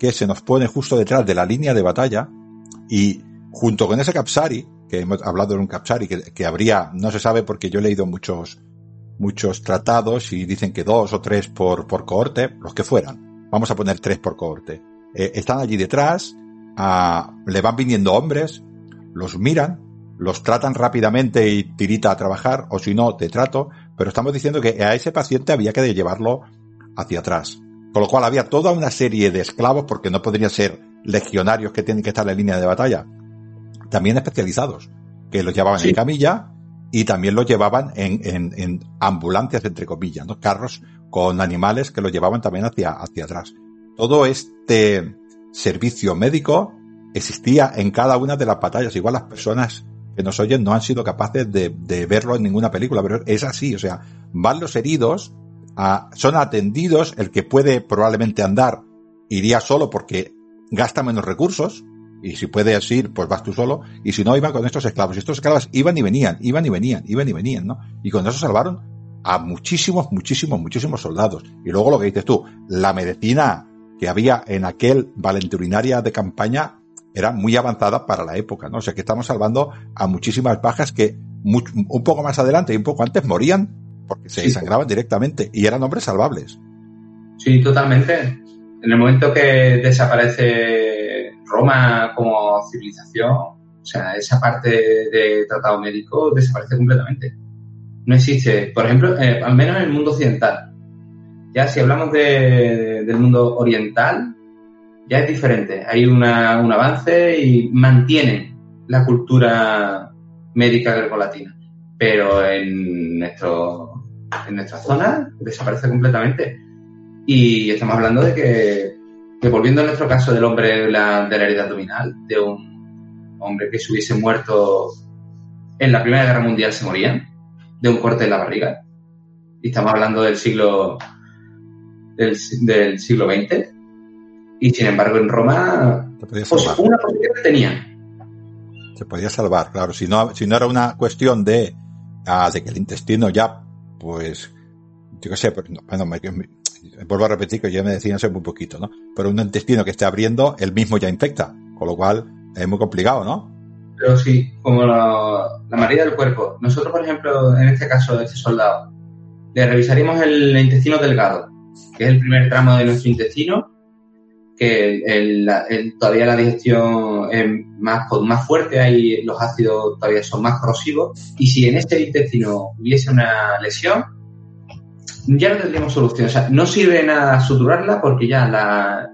que se nos pone justo detrás de la línea de batalla y junto con ese Capsari, que hemos hablado de un Capsari que, que habría, no se sabe porque yo he leído muchos, muchos tratados y dicen que dos o tres por, por cohorte, los que fueran. Vamos a poner tres por cohorte. Eh, están allí detrás, a, le van viniendo hombres, los miran, los tratan rápidamente y tirita a trabajar, o si no, te trato, pero estamos diciendo que a ese paciente había que llevarlo hacia atrás. Con lo cual había toda una serie de esclavos, porque no podrían ser legionarios que tienen que estar en línea de batalla, también especializados, que los llevaban en camilla y también los llevaban en, en, en, ambulancias, entre comillas, ¿no? Carros con animales que los llevaban también hacia, hacia atrás. Todo este servicio médico existía en cada una de las batallas. Igual las personas que nos oyen no han sido capaces de, de verlo en ninguna película, pero es así, o sea, van los heridos, a, son atendidos, el que puede probablemente andar iría solo porque gasta menos recursos, y si puedes ir, pues vas tú solo, y si no, iban con estos esclavos. Y estos esclavos iban y venían, iban y venían, iban y venían, ¿no? Y con eso salvaron a muchísimos, muchísimos, muchísimos soldados. Y luego lo que dices tú, la medicina que había en aquel valenturinaria de campaña era muy avanzada para la época, ¿no? O sea que estamos salvando a muchísimas bajas que un poco más adelante y un poco antes morían porque se sí. directamente y eran hombres salvables. Sí, totalmente. En el momento que desaparece Roma como civilización, o sea, esa parte de tratado médico desaparece completamente. No existe, por ejemplo, eh, al menos en el mundo occidental. Ya si hablamos de, del mundo oriental, ya es diferente. Hay una, un avance y mantienen la cultura médica grecolatina. Pero en, nuestro, en nuestra zona desaparece completamente. Y estamos hablando de que, que volviendo a nuestro caso del hombre de la, de la herida abdominal, de un hombre que se hubiese muerto en la Primera Guerra Mundial, se morían de un corte en la barriga. Y estamos hablando del siglo del, del siglo XX y sin embargo en Roma pues, una posibilidad tenía. Se podía salvar, claro. Si no, si no era una cuestión de, ah, de que el intestino ya, pues, yo qué sé, pues, bueno, me, me, vuelvo a repetir que yo me decía eso muy poquito, ¿no? Pero un intestino que esté abriendo, él mismo ya infecta, con lo cual es muy complicado, ¿no? Pero sí, como la, la mayoría del cuerpo. Nosotros, por ejemplo, en este caso de este soldado, le revisaríamos el intestino delgado, que es el primer tramo de nuestro intestino, que el, el, todavía la digestión es más, más fuerte, ahí los ácidos todavía son más corrosivos, y si en este intestino hubiese una lesión, ya no tendríamos solución. O sea, no sirve nada suturarla porque ya la,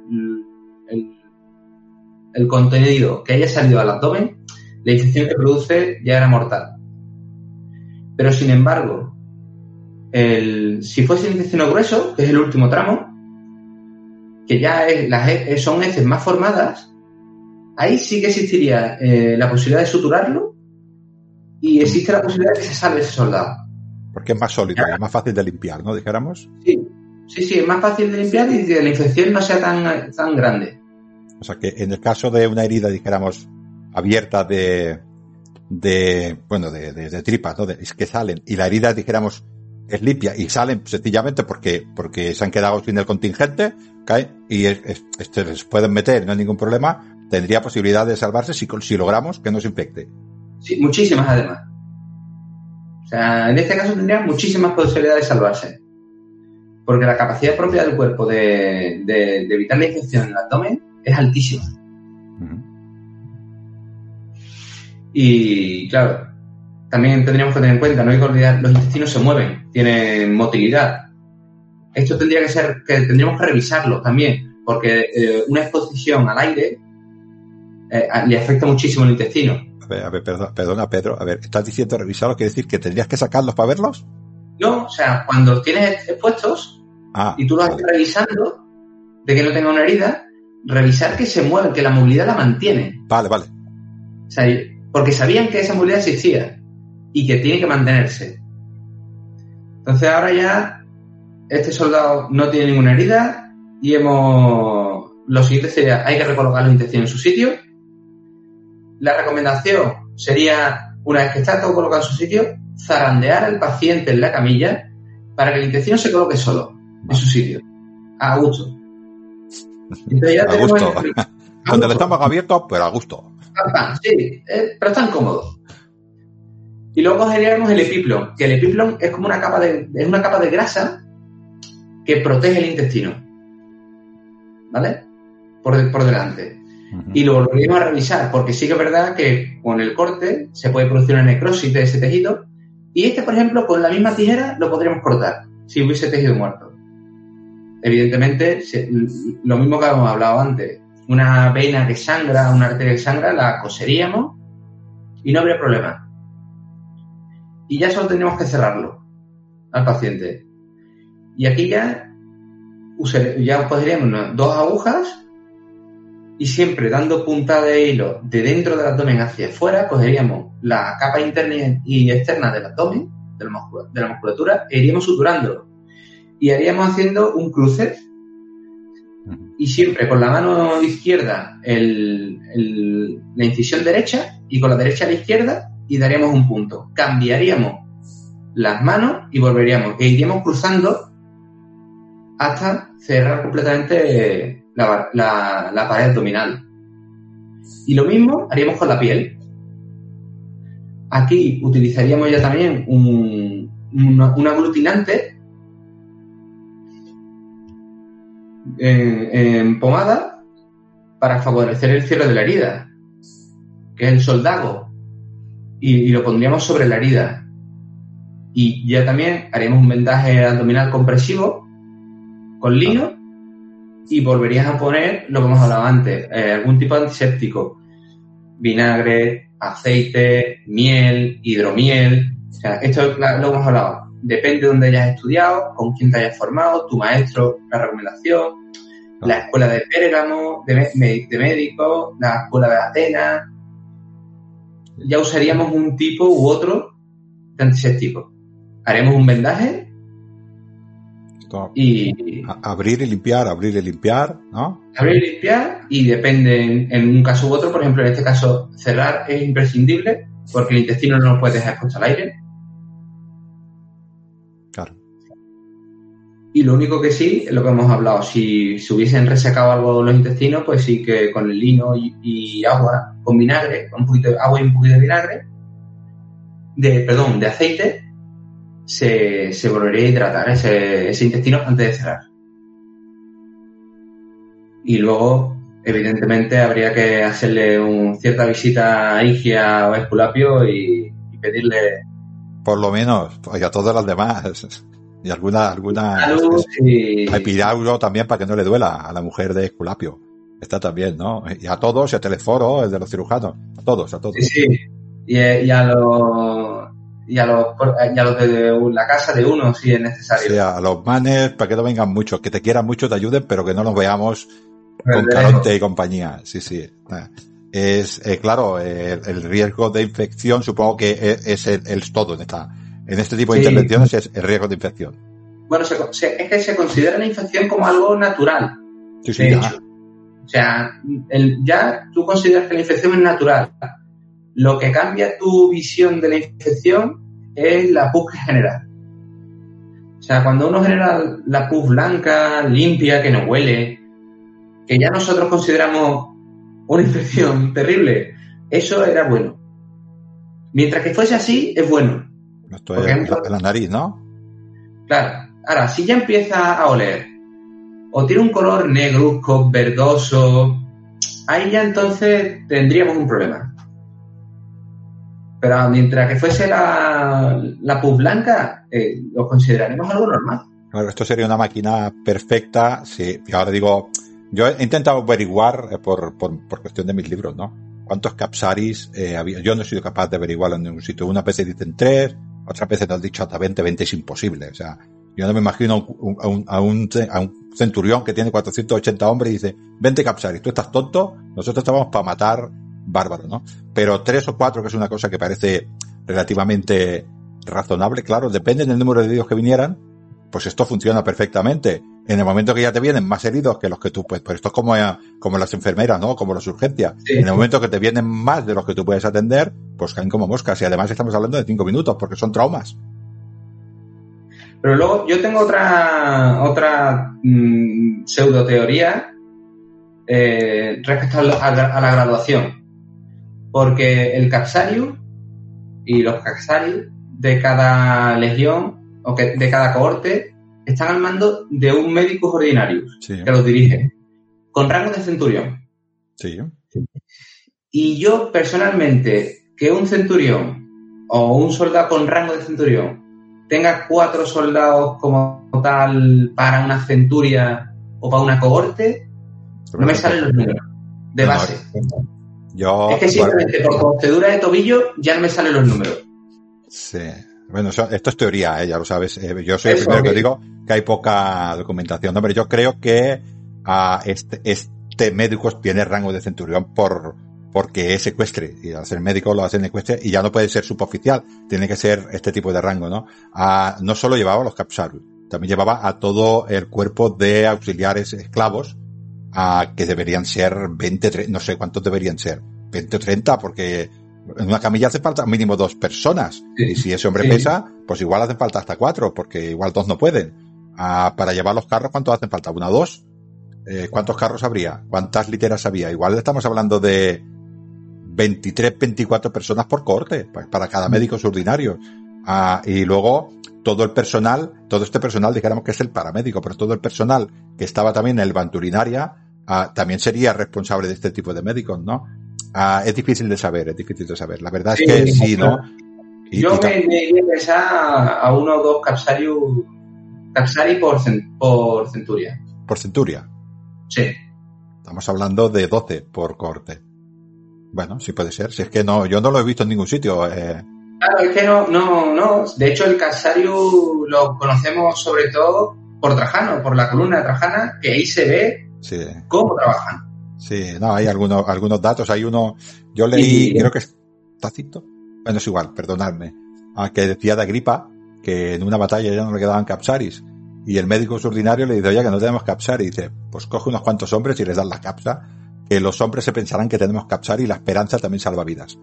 el, contenido que haya salido al abdomen, la infección que produce ya era mortal. Pero sin embargo, si fuese el intestino grueso, que es el último tramo, que ya son heces más formadas, ahí sí que existiría eh, la posibilidad de suturarlo y existe la posibilidad de que se salve ese soldado. Porque es más sólido, es más fácil de limpiar, ¿no? Dijéramos. Sí, sí, sí, es más fácil de limpiar y que la infección no sea tan, tan grande. O sea que en el caso de una herida, dijéramos, abierta de, de bueno, de, de, de tripas, ¿no? De, es que salen y la herida, dijéramos, es limpia y salen sencillamente porque, porque se han quedado sin el contingente, cae y este les pueden meter, no hay ningún problema, tendría posibilidad de salvarse si, si logramos que no se infecte. Sí, muchísimas además. O sea, en este caso tendría muchísimas posibilidades de salvarse. Porque la capacidad propia del cuerpo de, de, evitar la infección en el abdomen es altísima. Y claro, también tendríamos que tener en cuenta, no hay que olvidar, los intestinos se mueven, tienen motilidad. Esto tendría que ser, que tendríamos que revisarlo también, porque eh, una exposición al aire eh, le afecta muchísimo el intestino. A ver, perdona, perdona, Pedro. A ver, ¿estás diciendo revisarlos? ¿Quiere decir que tendrías que sacarlos para verlos? No, o sea, cuando los tienes expuestos Ah, y tú los vale. estás revisando de que no tenga una herida, revisar que se mueven, que la movilidad la mantiene. Vale, vale. O sea, porque sabían que esa movilidad existía y que tiene que mantenerse. Entonces ahora ya este soldado no tiene ninguna herida y hemos... Lo siguiente sería, hay que recolocar los intestinos en su sitio. La recomendación sería, una vez que está todo colocado en su sitio, zarandear al paciente en la camilla para que el intestino se coloque solo en su sitio, a gusto. Entonces ya A gusto. el- (laughs) a Con el estómago abierto, pero a gusto. Sí, eh, pero están cómodos. Y luego cogeríamos el epiplon, que el epiplon es como una capa de, es una capa de grasa que protege el intestino. ¿Vale? Por, por delante. Y lo volveríamos a revisar, porque sí que es verdad que con el corte se puede producir una necrosis de ese tejido. Y este, por ejemplo, con la misma tijera lo podríamos cortar, si hubiese tejido muerto. Evidentemente, lo mismo que habíamos hablado antes. Una vena que sangra, una arteria que sangra, la coseríamos y no habría problema. Y ya solo tendríamos que cerrarlo al paciente. Y aquí ya, ya cogeríamos unas dos agujas y siempre dando punta de hilo de dentro del abdomen hacia afuera, cogeríamos la capa interna y externa del abdomen, de la, muscula- de la musculatura, e iríamos suturándolo. Y haríamos haciendo un cruce y siempre con la mano izquierda el- el- la incisión derecha y con la derecha a la izquierda y daríamos un punto. Cambiaríamos las manos y volveríamos e iríamos cruzando hasta cerrar completamente la, la- pared abdominal. Y lo mismo haríamos con la piel. Aquí utilizaríamos ya también un, un aglutinante en, pomada para favorecer el cierre de la herida, que es el soldago, y, y lo pondríamos sobre la herida. Y ya también haríamos un vendaje abdominal compresivo con lino y volverías a poner lo que hemos hablado antes, eh, algún tipo de antiséptico, vinagre, aceite, miel, hidromiel. O sea, esto la- lo hemos hablado. Depende de dónde hayas estudiado, con quién te hayas formado, tu maestro, la recomendación, la escuela de Pérgamo, de, de médicos, la escuela de Atenas. Ya usaríamos un tipo u otro de antiséptico. Haremos un vendaje Esto, y a- abrir y limpiar, abrir y limpiar, ¿no? abrir y limpiar y depende en, en un caso u otro, por ejemplo, en este caso cerrar es imprescindible porque el intestino no lo puedes dejar expuesto al aire Claro. y lo único que sí, es lo que hemos hablado, si se hubiesen resecado algo los intestinos, pues sí que con el lino y, y agua, con vinagre, con un poquito de agua y un poquito de vinagre, de, perdón, de aceite, se, se volvería a hidratar ese, ese intestino antes de cerrar. Y luego, evidentemente, habría que hacerle un, cierta visita a Igia o a Esculapio y, y pedirle Por lo menos, y a todas las demás. Y alguna, alguna, salud y... a también para que no le duela a la mujer de Esculapio. Está también, ¿no? Y a todos, y a Teleforo, el de los cirujanos. A todos, a todos. Sí, sí. Y, eh, y a los y a los y a los de la casa de uno si es necesario. sea, a los manes, para que no vengan muchos, que te quieran mucho, te ayuden, pero que no nos veamos con Caronte y compañía. Sí, sí. Es, eh, claro, eh, el riesgo de infección supongo que es, es el, el todo en esta, en este tipo de Sí. intervenciones es el riesgo de infección. Bueno, se- se- es que se considera la infección como algo natural, Sí, sí, de ya. hecho. O sea, el- ya tú consideras que la infección es natural. Lo que cambia tu visión de la infección es la pus que genera. O sea, cuando uno genera la pus blanca, limpia, que no huele, que ya nosotros consideramos una infección (laughs) terrible, eso era bueno. Mientras que fuese así, es bueno. Esto es en la nariz, ¿no? Claro. Ahora, si ya empieza a oler, o tiene un color negruzco, verdoso, ahí ya entonces tendríamos un problema. Pero mientras que fuese la, la pus blanca, eh, lo consideraremos algo normal. Claro, esto sería una máquina perfecta. Sí, y ahora digo, yo he intentado averiguar eh, por, por, por cuestión de mis libros, ¿no? cuántos capsaris eh, había. Yo no he sido capaz de averiguarlo en ningún sitio. Una vez dicen tres, otras veces nos han dicho hasta 20, 20 es imposible. O sea, yo no me imagino a un, a un, a un centurión que tiene 480 hombres y dice, 20 capsaris, tú estás tonto, nosotros estábamos para matar bárbaro, ¿no? Pero tres o cuatro, que es una cosa que parece relativamente razonable, claro, depende del número de heridos que vinieran, pues esto funciona perfectamente. En el momento que ya te vienen más heridos que los que tú, pues, pues esto es como, como las enfermeras, ¿no? Como las urgencias. En el momento que te vienen más de los que tú puedes atender, pues caen como moscas. Y además estamos hablando de cinco minutos, porque son traumas. Pero luego yo tengo otra, otra mm, pseudo teoría eh, respecto a la, graduación. Porque el Capsarius y los Capsarius de cada legión o que, de cada cohorte están al mando de un médico ordinario que los dirige, con rango de centurión. Sí. Y yo personalmente, que un centurión o un soldado con rango de centurión tenga cuatro soldados como tal para una centuria o para una cohorte, no me salen los números de base. Yo, es que simplemente por procedura de tobillo ya no me salen los números. Sí. Bueno, esto es teoría, ¿eh? ya lo sabes. Eh, yo soy el primero que digo que hay poca documentación. No, pero yo creo que a este, este médico tiene rango de centurión por, porque es secuestre y al ser médico lo hacen ecuestre y ya no puede ser suboficial, tiene que ser este tipo de rango, ¿no? no solo llevaba a los capsarus, también llevaba a todo el cuerpo de auxiliares esclavos, a que deberían ser 20, no sé cuántos deberían ser, 20 o 30, porque en una camilla hace falta mínimo dos personas. Y si ese hombre pesa, pues igual hace falta hasta cuatro, porque igual dos no pueden. para llevar los carros, ¿cuántos hacen falta? ¿Una, dos? Eh, ¿Cuántos carros habría? ¿Cuántas literas había? Igual estamos hablando de 23, 24 personas por corte, pues para cada médico es ordinario. Ah, y luego todo el personal, todo este personal, dijéramos que es el paramédico, pero todo el personal que estaba también en el Banturinaria, ah, también sería responsable de este tipo de médicos, ¿no? Ah, es difícil de saber, es difícil de saber. La verdad es que sí, ¿no? Yo me, me a uno o dos Capsari, Capsari por, por centuria. ¿Por centuria? Sí. Estamos hablando de 12 por corte. Bueno, sí puede ser. Si es que no, yo no lo he visto en ningún sitio. Eh. Claro, es que no, no, no. De hecho, el Casario lo conocemos sobre todo por Trajano, por la columna de Trajana, que ahí se ve cómo trabajan. Sí, no, hay algunos, algunos datos. Hay uno, yo leí, creo que es Tacito. Bueno, es igual, perdonadme. Ah, que decía de Agripa que en una batalla ya no le quedaban capsaris. Y el médico ordinario le dice, oye, que no tenemos capsaris. Y dice, pues coge unos cuantos hombres y les dan la capsa que los hombres se pensarán que tenemos capsar y la esperanza también salva vidas.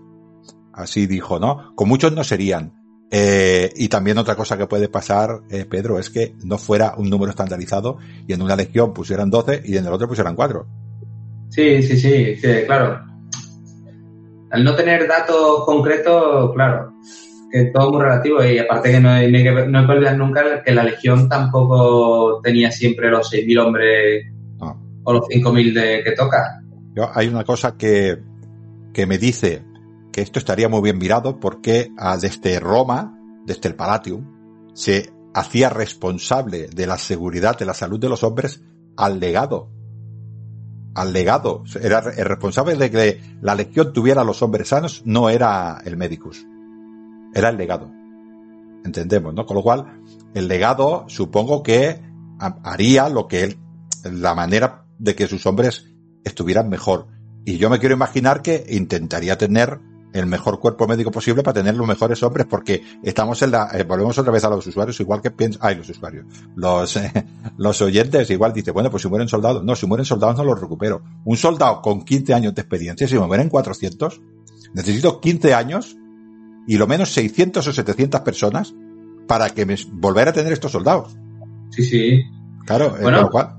Así dijo, ¿no? Con muchos no serían. Eh, y también otra cosa que puede pasar, eh, Pedro, es que no fuera un número estandarizado y en una legión pusieran 12 y en el otro pusieran 4. Sí, sí, sí, claro. Al no tener datos concretos, claro, que todo muy relativo y aparte que no hay, que, no hay que olvidar nunca que la legión tampoco tenía siempre los 6.000 hombres o los 5.000 de que toca hay una cosa que, que me dice que esto estaría muy bien mirado porque ah, desde Roma, desde el Palatium, se hacía responsable de la seguridad, de la salud de los hombres al legado. Al legado. Era el responsable de que la legión tuviera a los hombres sanos, no era el médicus. Era el legado. Entendemos, ¿no? Con lo cual, el legado supongo que haría lo que él, la manera de que sus hombres estuvieran mejor. Y yo me quiero imaginar que intentaría tener el mejor cuerpo médico posible para tener los mejores hombres, porque estamos en la, eh, volvemos otra vez a los usuarios, igual que piensan, ay, los usuarios, los, eh, (laughs) los oyentes, igual dice, bueno, pues si mueren soldados, no, si mueren soldados no los recupero. Un soldado con 15 años de experiencia, si me mueren 400, necesito 15 años y lo menos 600 o 700 personas para que me volver a tener estos soldados. Sí, sí. Claro, eh, bueno, lo cual,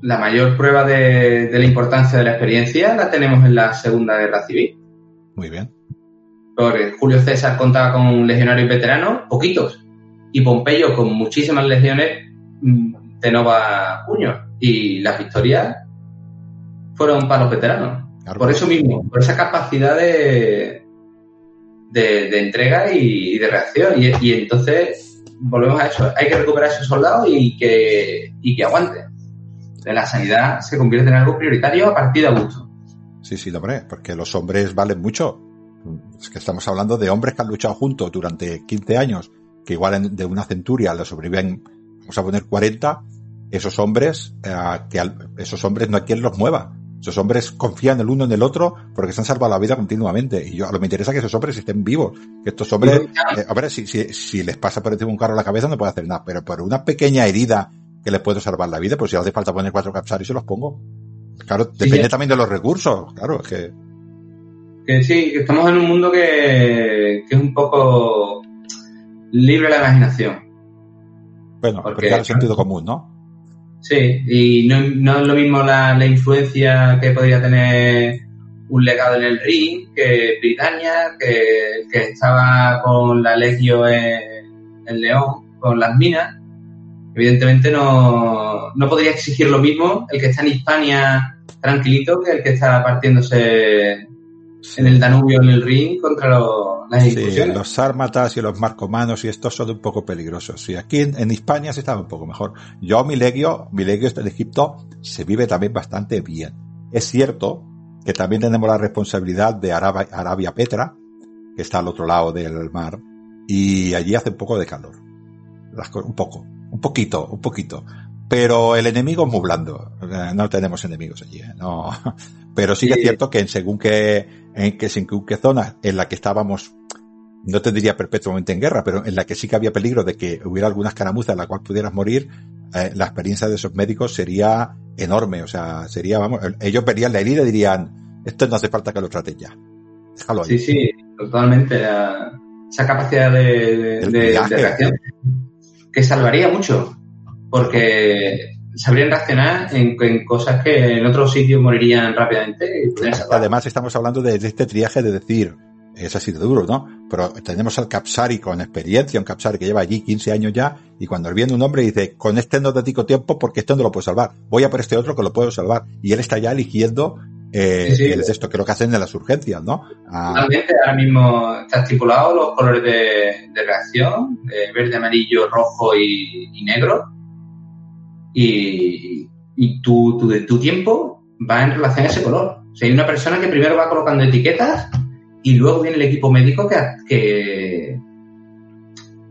la mayor prueba de, la importancia de la experiencia la tenemos en la Segunda Guerra Civil. Muy bien. Porque Julio César contaba con legionarios veteranos, poquitos, y Pompeyo con muchísimas legiones mm, de Nova. Y las victorias fueron para los veteranos. por eso mismo, por esa capacidad de, de, entrega y, de reacción. Y, entonces volvemos a eso. Hay que recuperar a esos soldados y que, y que aguanten la sanidad se convierte en algo prioritario a partir de agosto. Sí, sí, hombre, porque los hombres valen mucho. Es que estamos hablando de hombres que han luchado juntos durante 15 años, que igual de una centuria le sobreviven, vamos a poner 40, esos hombres, eh, que esos hombres no hay quien los mueva. Esos hombres confían el uno en el otro porque se han salvado la vida continuamente. Y yo, a lo me interesa que esos hombres estén vivos. Que estos hombres, eh, hombre, si, si, si, les pasa por encima un carro a la cabeza no puede hacer nada. Pero por una pequeña herida que les puede salvar la vida, pues si hace falta poner cuatro capsaris, se los pongo. Claro, depende también de los recursos. Claro, es que. Que sí, que estamos en un mundo que, que es un poco libre la imaginación. Bueno, porque, el sentido común, ¿no? Sí, y no, no es lo mismo la, la, influencia que podría tener un legado en el ring que Britannia, que, que estaba con la Legio en, en, León, con las minas. Evidentemente no, no podría exigir lo mismo el que está en Hispania tranquilito que el que está partiéndose en el Danubio en el ring contra las sí, los sármatas y los marcomanos y estos son un poco peligrosos. Y aquí en, en España se estaba un poco mejor. Yo, mi legio, mi legio en Egipto se vive también bastante bien. Es cierto que también tenemos la responsabilidad de Arabia, Arabia Petra, que está al otro lado del mar, y allí hace un poco de calor. un poco, un poquito, un poquito. Pero el enemigo es muy blando. No tenemos enemigos allí. ¿eh? No. (laughs) Pero sí que es cierto que en según que en que según qué zona en la que estábamos, no te diría perpetuamente en guerra, pero en la que sí que había peligro de que hubiera alguna escaramuza en la cual pudieras morir, eh, la experiencia de esos médicos sería enorme. O sea, sería, vamos, ellos verían la herida y dirían, esto no hace falta que lo trates ya. Déjalo ahí. Sí, sí, totalmente. esa capacidad de, de reacción que salvaría mucho porque sabrían reaccionar en, cosas que en otros sitios morirían rápidamente. Además, estamos hablando de, este triaje de decir, es así de duro, ¿no? Pero tenemos al Capsari con experiencia, un Capsari que lleva allí 15 años ya, y cuando viene un hombre dice, con este no dedico tiempo porque este no lo puedo salvar, voy a por este otro que lo puedo salvar. Y él está ya eligiendo eh, el esto, que lo que hacen en las urgencias, ¿no? Ah, ahora mismo está estipulado los colores de, reacción, verde, amarillo, rojo y negro y, y tu, tu, tu, tiempo va en relación a ese color. O sea, hay una persona que primero va colocando etiquetas y luego viene el equipo médico que, que,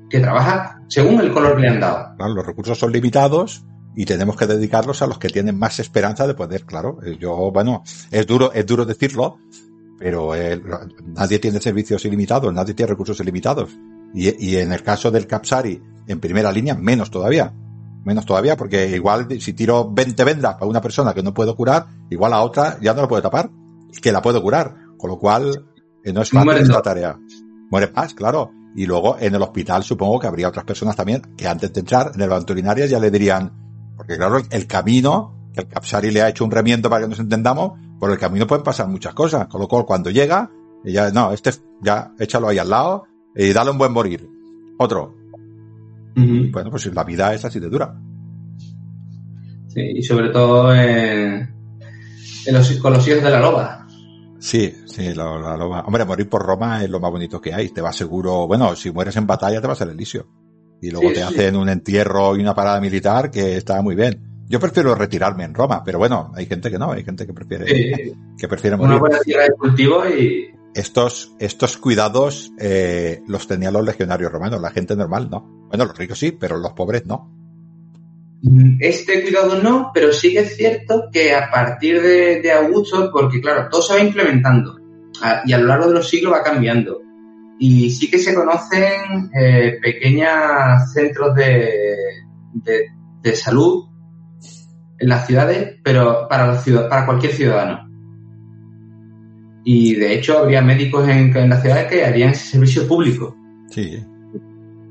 que trabaja según el color que le han dado. Claro, los recursos son limitados y tenemos que dedicarlos a los que tienen más esperanza de poder, claro. Eh, yo, bueno, es duro, es duro decirlo, pero eh, nadie tiene servicios ilimitados, nadie tiene recursos ilimitados. Y, y en el caso del Capsari, en primera línea, menos todavía menos todavía, porque igual si tiro 20 vendas para una persona que no puedo curar, igual a otra ya no la puedo tapar, que la puedo curar. Con lo cual, eh, no es fácil esta tarea. Muere más, claro. Y luego en el hospital supongo que habría otras personas también que antes de entrar en el banco ya le dirían, porque claro, el camino, que el Capsari le ha hecho un remiendo para que nos entendamos, por el camino pueden pasar muchas cosas. Con lo cual, cuando llega, ya, no, este ya, échalo ahí al lado y dale un buen morir. Otro, bueno, pues la vida es así de dura. Sí, y sobre todo en, los, con los hijos de la loba. Sí, sí, la, loba. Hombre, morir por Roma es lo más bonito que hay. Te va seguro, bueno, si mueres en batalla te vas al Elisio. Y luego te hacen un entierro y una parada militar que está muy bien. Yo prefiero retirarme en Roma, pero bueno, hay gente que no, hay gente que prefiere, que prefiere morir. Una buena tierra de cultivo y, estos, estos cuidados eh, los tenían los legionarios romanos, la gente normal no. Bueno, los ricos sí, pero los pobres no. Este cuidado no, pero sí que es cierto que a partir de, Augusto, porque claro, todo se va implementando y a lo largo de los siglos va cambiando. Y sí que se conocen eh, pequeños centros de, de, salud en las ciudades, pero para, los para cualquier ciudadano. Y de hecho habría médicos en, en las ciudades que harían ese servicio público. Sí.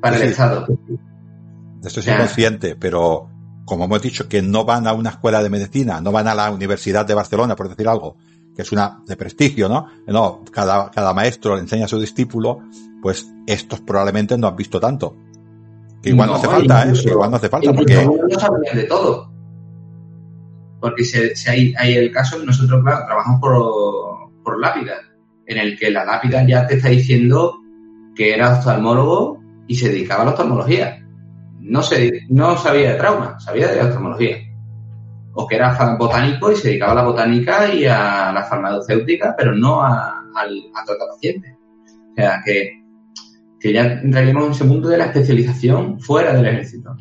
Para el Estado. De esto soy consciente, pero como hemos dicho que no van a una escuela de medicina, no van a la Universidad de Barcelona, por decir algo, que es una de prestigio, ¿no? No, cada, cada maestro le enseña a su discípulo, pues estos probablemente no han visto tanto. Que igual no, hace falta, ¿eh? Que igual no hace falta, porque... No de todo. Porque si, si hay, hay, el caso, nosotros, claro, trabajamos por por lápida, en el que la lápida ya te está diciendo que era oftalmólogo y se dedicaba a la oftalmología. No, se, no sabía de trauma, sabía de oftalmología. O que era botánico y se dedicaba a la botánica y a la farmacéutica, pero no a, a, tratar pacientes. O sea, que, que ya entraríamos en ese mundo de la especialización fuera del ejército.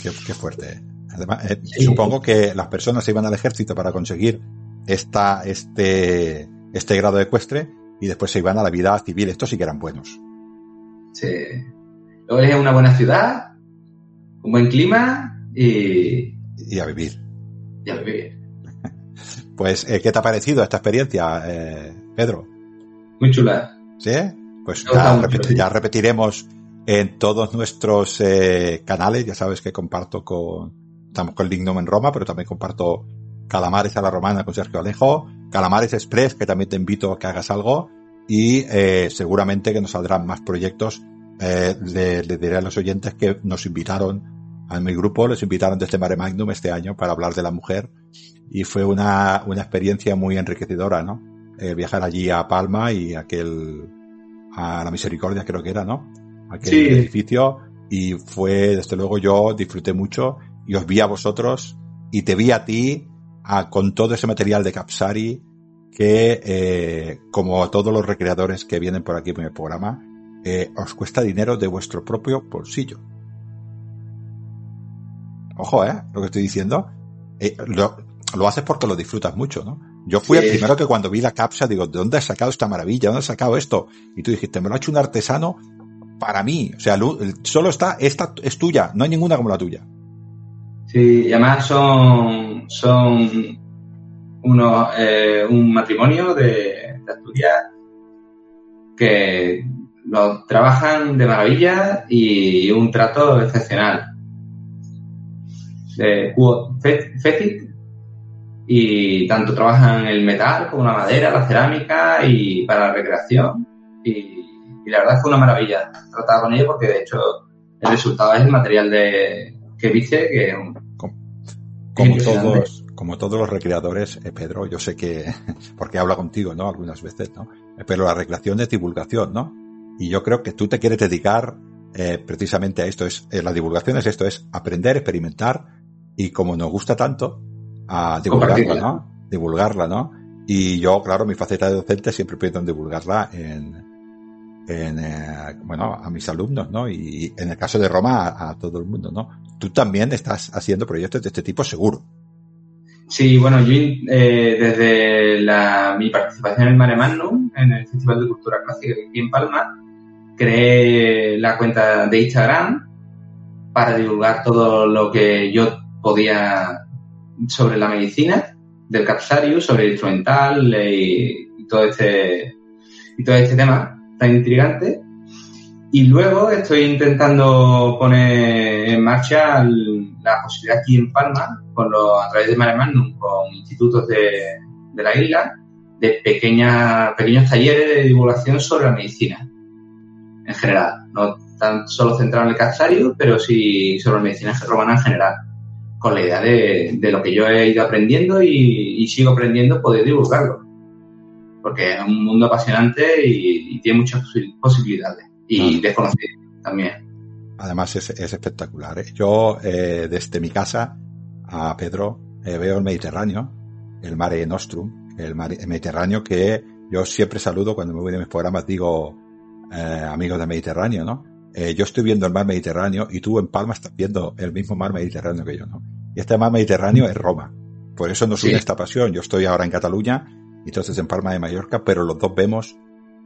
Qué, fuerte. Además, eh, supongo que las personas se iban al ejército para conseguir esta, este, este grado ecuestre y después se iban a la vida civil. Estos sí que eran buenos. Sí. Luego es una buena ciudad, un buen clima y... Y a vivir. Pues, eh, ¿qué te ha parecido esta experiencia, eh, Pedro? Muy chula. ¿Sí? Pues ya, repetiremos en todos nuestros eh, canales. Ya sabes que comparto con, estamos con Lignum en Roma, pero también comparto Calamares a la Romana con Sergio Alejo, Calamares Express, que también te invito a que hagas algo, y eh, seguramente que nos saldrán más proyectos. Eh, le, diré a los oyentes que nos invitaron a mi grupo, les invitaron desde Mare Magnum este año para hablar de la mujer y fue una, una experiencia muy enriquecedora, ¿no? Eh, viajar allí a Palma y aquel, a la Misericordia creo que era, ¿no? Aquel edificio y fue, desde luego yo disfruté mucho y os vi a vosotros y te vi a ti con todo ese material de Capsari que, eh, como a todos los recreadores que vienen por aquí en el programa, eh, os cuesta dinero de vuestro propio bolsillo. Ojo, ¿eh? Lo que estoy diciendo. Eh, lo, lo haces porque lo disfrutas mucho, ¿no? Yo fui el primero que cuando vi la capsa digo, ¿de dónde has sacado esta maravilla? ¿Dónde has sacado esto? Y tú dijiste, me lo ha hecho un artesano para mí. O sea, solo está, esta es tuya, no hay ninguna como la tuya. Sí, y además son, son uno, eh, un matrimonio de, de Asturias que lo trabajan de maravilla y un trato excepcional. De y tanto trabajan el metal como la madera, la cerámica y para la recreación. Y, la verdad fue una maravilla tratar con ellos porque de hecho el resultado es el material de que dice que como, todos como todos los recreadores, eh, Pedro, yo sé que (laughs) porque habla contigo, ¿no? Algunas veces, ¿no? Pero la recreación es divulgación, ¿no? Y yo creo que tú te quieres dedicar eh, precisamente a esto es eh, la divulgación es esto es aprender, experimentar y como nos gusta tanto, a divulgarla, ¿no? Divulgarla, ¿no? Y yo, claro, mi faceta de docente siempre pienso en divulgarla en, en eh, bueno, a mis alumnos, ¿no? Y en el caso de Roma, a, todo el mundo, ¿no? Tú también estás haciendo proyectos de este tipo, seguro. Sí, bueno, yo eh, desde la, mi participación en Mare Magnum, en el Festival de Cultura Clásica aquí en Palma, creé la cuenta de Instagram para divulgar todo lo que yo podía sobre la medicina del Capsarius, sobre el instrumental y, todo este y todo este tema tan intrigante. Y luego estoy intentando poner en marcha la posibilidad aquí en Palma, con a través de Mare Magnum, con institutos de, de la isla, de pequeñas, pequeños talleres de divulgación sobre la medicina en general. No tan solo centrado en el Capsarius, pero sí sobre la medicina romana en general con la idea de, lo que yo he ido aprendiendo y, sigo aprendiendo poder divulgarlo. Porque es un mundo apasionante y, tiene muchas posibilidades y desconocido también. Además es, espectacular. ¿eh? Yo eh, desde mi casa a Pedro eh, veo el Mediterráneo, el Mare Nostrum, el, Mediterráneo que yo siempre saludo cuando me voy de mis programas, digo amigos del Mediterráneo, ¿no? yo estoy viendo el mar Mediterráneo y tú en Palma estás viendo el mismo mar Mediterráneo que yo, ¿no? Y este mar Mediterráneo es Roma. Por eso nos une esta pasión. Yo estoy ahora en Cataluña y entonces en Palma de Mallorca, pero los dos vemos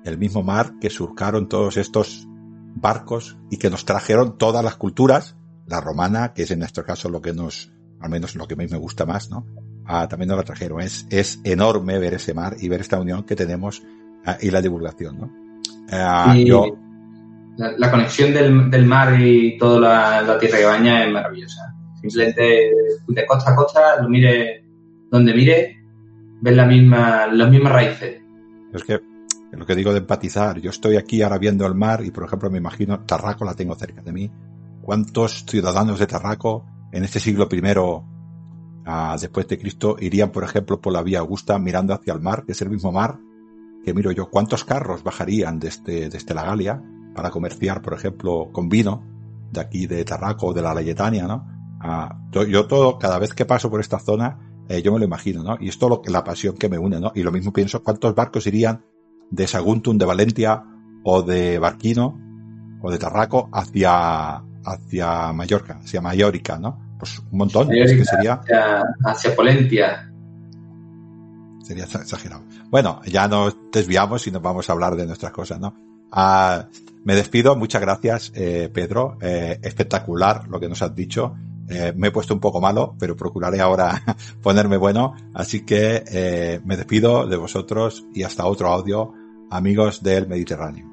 el mismo mar que surcaron todos estos barcos y que nos trajeron todas las culturas, la romana, que es en nuestro caso lo que nos, al menos lo que a mí me gusta más, ¿no? Ah, también nos la trajeron. Es, es enorme ver ese mar y ver esta unión que tenemos ah, y la divulgación, ¿no? Ah, yo, la, conexión del, del, mar y toda la, la tierra que baña es maravillosa. Simplemente de costa a costa, lo mire donde mire, ves la misma, las mismas raíces. Es que lo que digo de empatizar, yo estoy aquí ahora viendo el mar y por ejemplo me imagino Tarraco la tengo cerca de mí. ¿Cuántos ciudadanos de Tarraco en este siglo primero ah, después de Cristo irían por ejemplo por la vía Augusta mirando hacia el mar, que es el mismo mar que miro yo? ¿Cuántos carros bajarían desde, desde la Galia para comerciar por ejemplo con vino de aquí de Tarraco o de la Layetania, ¿no? Ah, yo todo, cada vez que paso por esta zona, eh, yo me lo imagino, ¿no? Y es todo lo que, la pasión que me une, ¿no? Y lo mismo pienso, ¿cuántos barcos irían de Saguntum, de Valencia, o de Barquino, o de Tarraco, hacia, hacia Mallorca, hacia Mallorca, ¿no? Pues un montón, es que sería... Hacia, hacia Polentia. Sería exagerado. Bueno, ya nos desviamos y nos vamos a hablar de nuestras cosas, ¿no? Ah, me despido, muchas gracias, eh, Pedro. Eh, espectacular lo que nos has dicho. Eh, me he puesto un poco malo, pero procuraré ahora (laughs) ponerme bueno. Así que eh, me despido de vosotros y hasta otro audio, amigos del Mediterráneo.